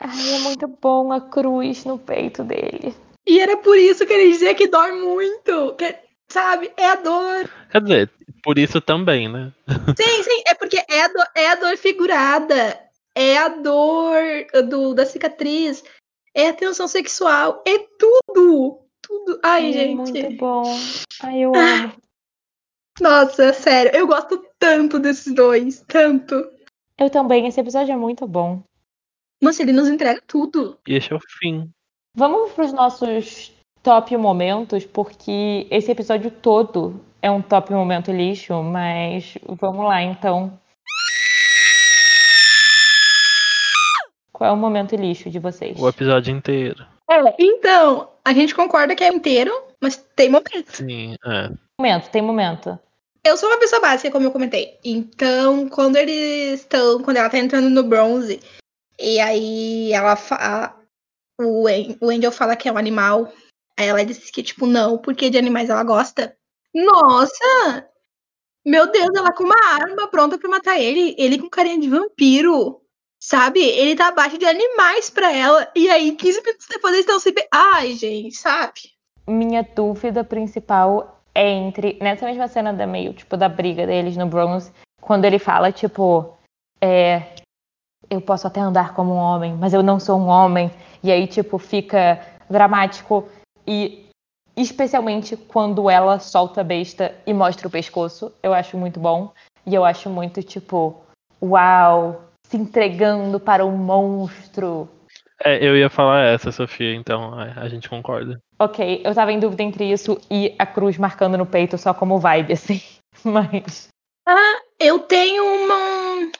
Ai, é muito bom a cruz no peito dele. E era por isso que ele dizia que dói muito. Que, sabe? É a dor. Quer dizer, por isso também, né? Sim, sim. É porque é a dor, é a dor figurada. É a dor do, da cicatriz. É a tensão sexual. É tudo. Tudo. Ai, é gente. muito bom. Ai, eu amo. Nossa, sério. Eu gosto tanto desses dois. Tanto. Eu também, esse episódio é muito bom. Nossa, ele nos entrega tudo. E esse é o fim. Vamos para os nossos top momentos, porque esse episódio todo é um top momento lixo, mas vamos lá então. Qual é o momento lixo de vocês? O episódio inteiro. É, então, a gente concorda que é inteiro, mas tem momento. Sim, é. Momento, tem momento. Eu sou uma pessoa básica, como eu comentei. Então, quando eles estão. Quando ela tá entrando no bronze, e aí ela fala. O, o Angel fala que é um animal. Aí ela diz que, tipo, não, porque de animais ela gosta. Nossa! Meu Deus, ela com uma arma pronta pra matar ele. Ele com carinha de vampiro. Sabe? Ele tá abaixo de animais pra ela. E aí, 15 minutos depois, eles estão se. be- Ai, gente, sabe? Minha dúvida principal é entre. Nessa mesma cena da meio, tipo, da briga deles no bronze, quando ele fala, tipo, é. Eu posso até andar como um homem, mas eu não sou um homem. E aí, tipo, fica dramático. E especialmente quando ela solta a besta e mostra o pescoço. Eu acho muito bom. E eu acho muito, tipo, uau, se entregando para um monstro. É, eu ia falar essa, Sofia, então é, a gente concorda. Ok, eu tava em dúvida entre isso e a cruz marcando no peito só como vibe, assim. Mas. Ah, eu tenho uma,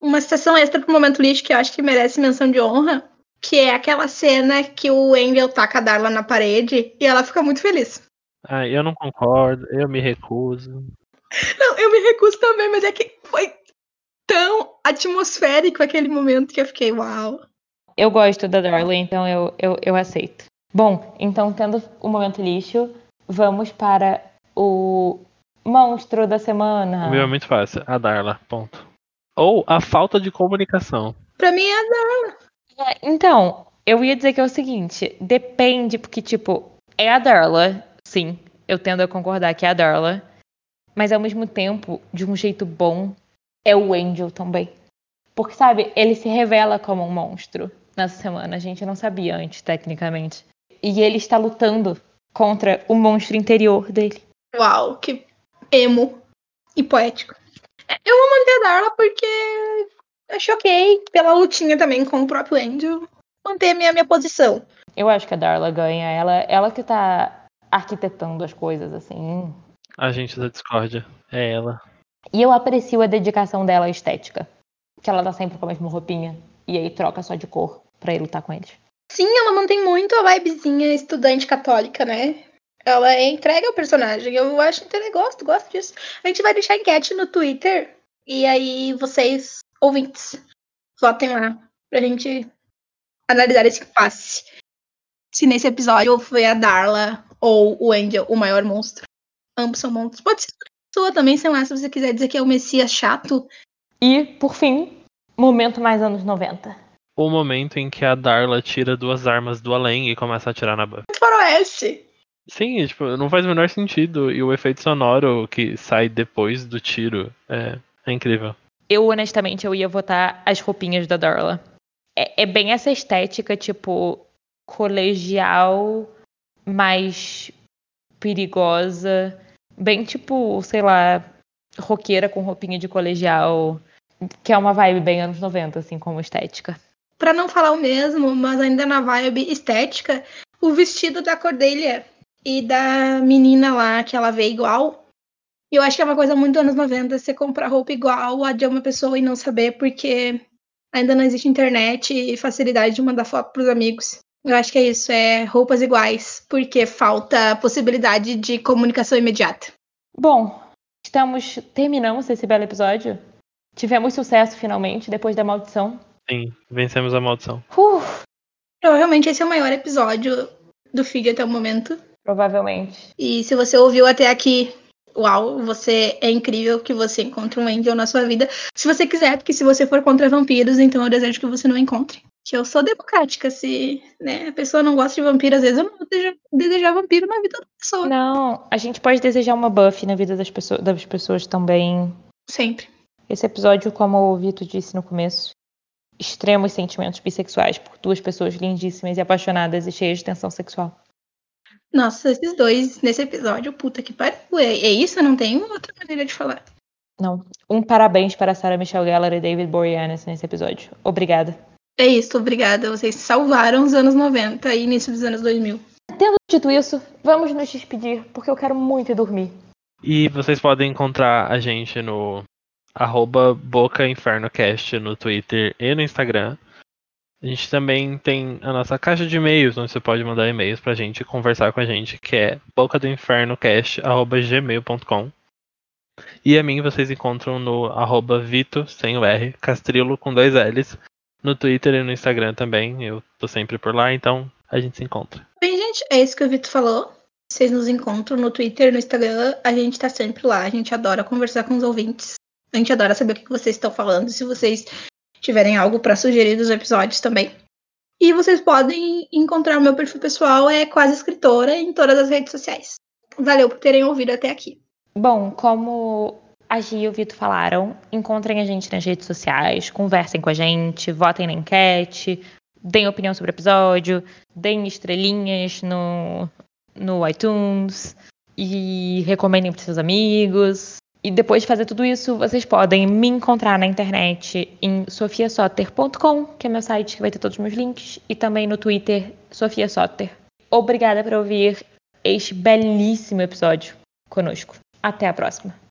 uma citação extra pro momento lixo que eu acho que merece menção de honra. Que é aquela cena que o Angel taca a Darla na parede e ela fica muito feliz. Ah, eu não concordo, eu me recuso. Não, eu me recuso também, mas é que foi tão atmosférico aquele momento que eu fiquei, uau. Eu gosto da Darla, então eu, eu, eu aceito. Bom, então, tendo o momento lixo, vamos para o monstro da semana. O meu é muito fácil, a Darla, ponto. Ou a falta de comunicação. Pra mim é a Darla. É, Então, eu ia dizer que é o seguinte: depende, porque, tipo, é a Darla, sim, eu tendo a concordar que é a Darla, mas ao mesmo tempo, de um jeito bom, é o Angel também. Porque, sabe, ele se revela como um monstro nessa semana, a gente não sabia antes, tecnicamente. E ele está lutando contra o monstro interior dele. Uau, que emo e poético. É, Eu vou manter a Darla porque eu choquei pela lutinha também com o próprio Angel. Manter a minha, minha posição. Eu acho que a Darla ganha, ela, ela que tá arquitetando as coisas, assim, Agente da discórdia. É ela. E eu aprecio a dedicação dela à estética. Que ela tá sempre com a mesma roupinha. E aí troca só de cor pra ir lutar com eles. Sim, ela mantém muito a vibezinha estudante católica, né? Ela entrega o personagem. Eu acho interessante, gosto, gosto disso. A gente vai deixar enquete no Twitter. E aí vocês, ouvintes, votem lá pra gente analisar esse impasse. Se nesse episódio foi a Darla ou o Angel o maior monstro. Ambos são monstros. Pode ser pessoa também, lá, se você quiser dizer que é o Messias chato. E, por fim, momento mais anos 90. o momento em que a Darla tira duas armas do além e começa a atirar na Buffy. Faroeste! Sim, tipo, não faz o menor sentido. E o efeito sonoro que sai depois do tiro é, é incrível. Eu, honestamente, eu ia votar as roupinhas da Darla. É, é bem essa estética, tipo, colegial, mais perigosa. Bem, tipo, sei lá, roqueira com roupinha de colegial. Que é uma vibe bem anos 90, assim, como estética. Pra não falar o mesmo, mas ainda na vibe estética, o vestido da Cordelia e da menina lá, que ela vê igual. Eu acho que é uma coisa muito anos 90 você comprar roupa igual a de uma pessoa e não saber, porque ainda não existe internet e facilidade de mandar foto pros amigos. Eu acho que é isso, é roupas iguais, porque falta possibilidade de comunicação imediata. Bom, estamos terminamos esse belo episódio. Tivemos sucesso finalmente depois da maldição. Sim, vencemos a maldição. Uh, Provavelmente esse é o maior episódio do feed até o momento. provavelmente. E se você ouviu até aqui, uau, você é incrível que você encontre um angel na sua vida. Se você quiser, porque se você for contra vampiros, então eu desejo que você não encontre. Que eu sou democrática, se né, a pessoa não gosta de vampiro, às vezes eu não vou desejar, vampiro na vida da pessoa. Não, a gente pode desejar uma buff na vida das pessoas, das pessoas também. Sempre. Esse episódio, como o Vitor disse no começo, extremos sentimentos bissexuais por duas pessoas lindíssimas e apaixonadas e cheias de tensão sexual. Nossa, esses dois nesse episódio, puta que pariu. É, é isso? Não tem outra maneira de falar. Não, um parabéns para Sarah Michelle Gellar e David Boreanaz nesse episódio. Obrigada. É isso, obrigada. Vocês salvaram os anos 90 e início dos anos 2000. Tendo dito isso, vamos nos despedir, porque eu quero muito ir dormir. E vocês podem encontrar a gente no arroba Boca Inferno Cast no Twitter e no Instagram. A gente também tem a nossa caixa de e-mails, onde você pode mandar e-mails pra gente e conversar com a gente, que é bocadoinfernocast.gmail.com E a mim vocês encontram no arroba Vito, sem o R, Castrilo com dois L's, no Twitter e no Instagram também. Eu tô sempre por lá, então a gente se encontra. Bem, gente, é isso que o Vitor falou. Vocês nos encontram no Twitter, no Instagram. A gente tá sempre lá. A gente adora conversar com os ouvintes. A gente adora saber o que vocês estão falando. Se vocês tiverem algo pra sugerir dos episódios também. E vocês podem encontrar o meu perfil pessoal, é quase escritora, em todas as redes sociais. Valeu por terem ouvido até aqui. Bom, como a Gia e o Vitor falaram, encontrem a gente nas redes sociais, conversem com a gente, votem na enquete, deem opinião sobre o episódio, deem estrelinhas no, no iTunes e recomendem para seus amigos. E depois de fazer tudo isso, vocês podem me encontrar na internet em sofiasoter.com, que é meu site que vai ter todos os meus links, e também no Twitter, Sofia Soter. Obrigada por ouvir este belíssimo episódio conosco. Até a próxima.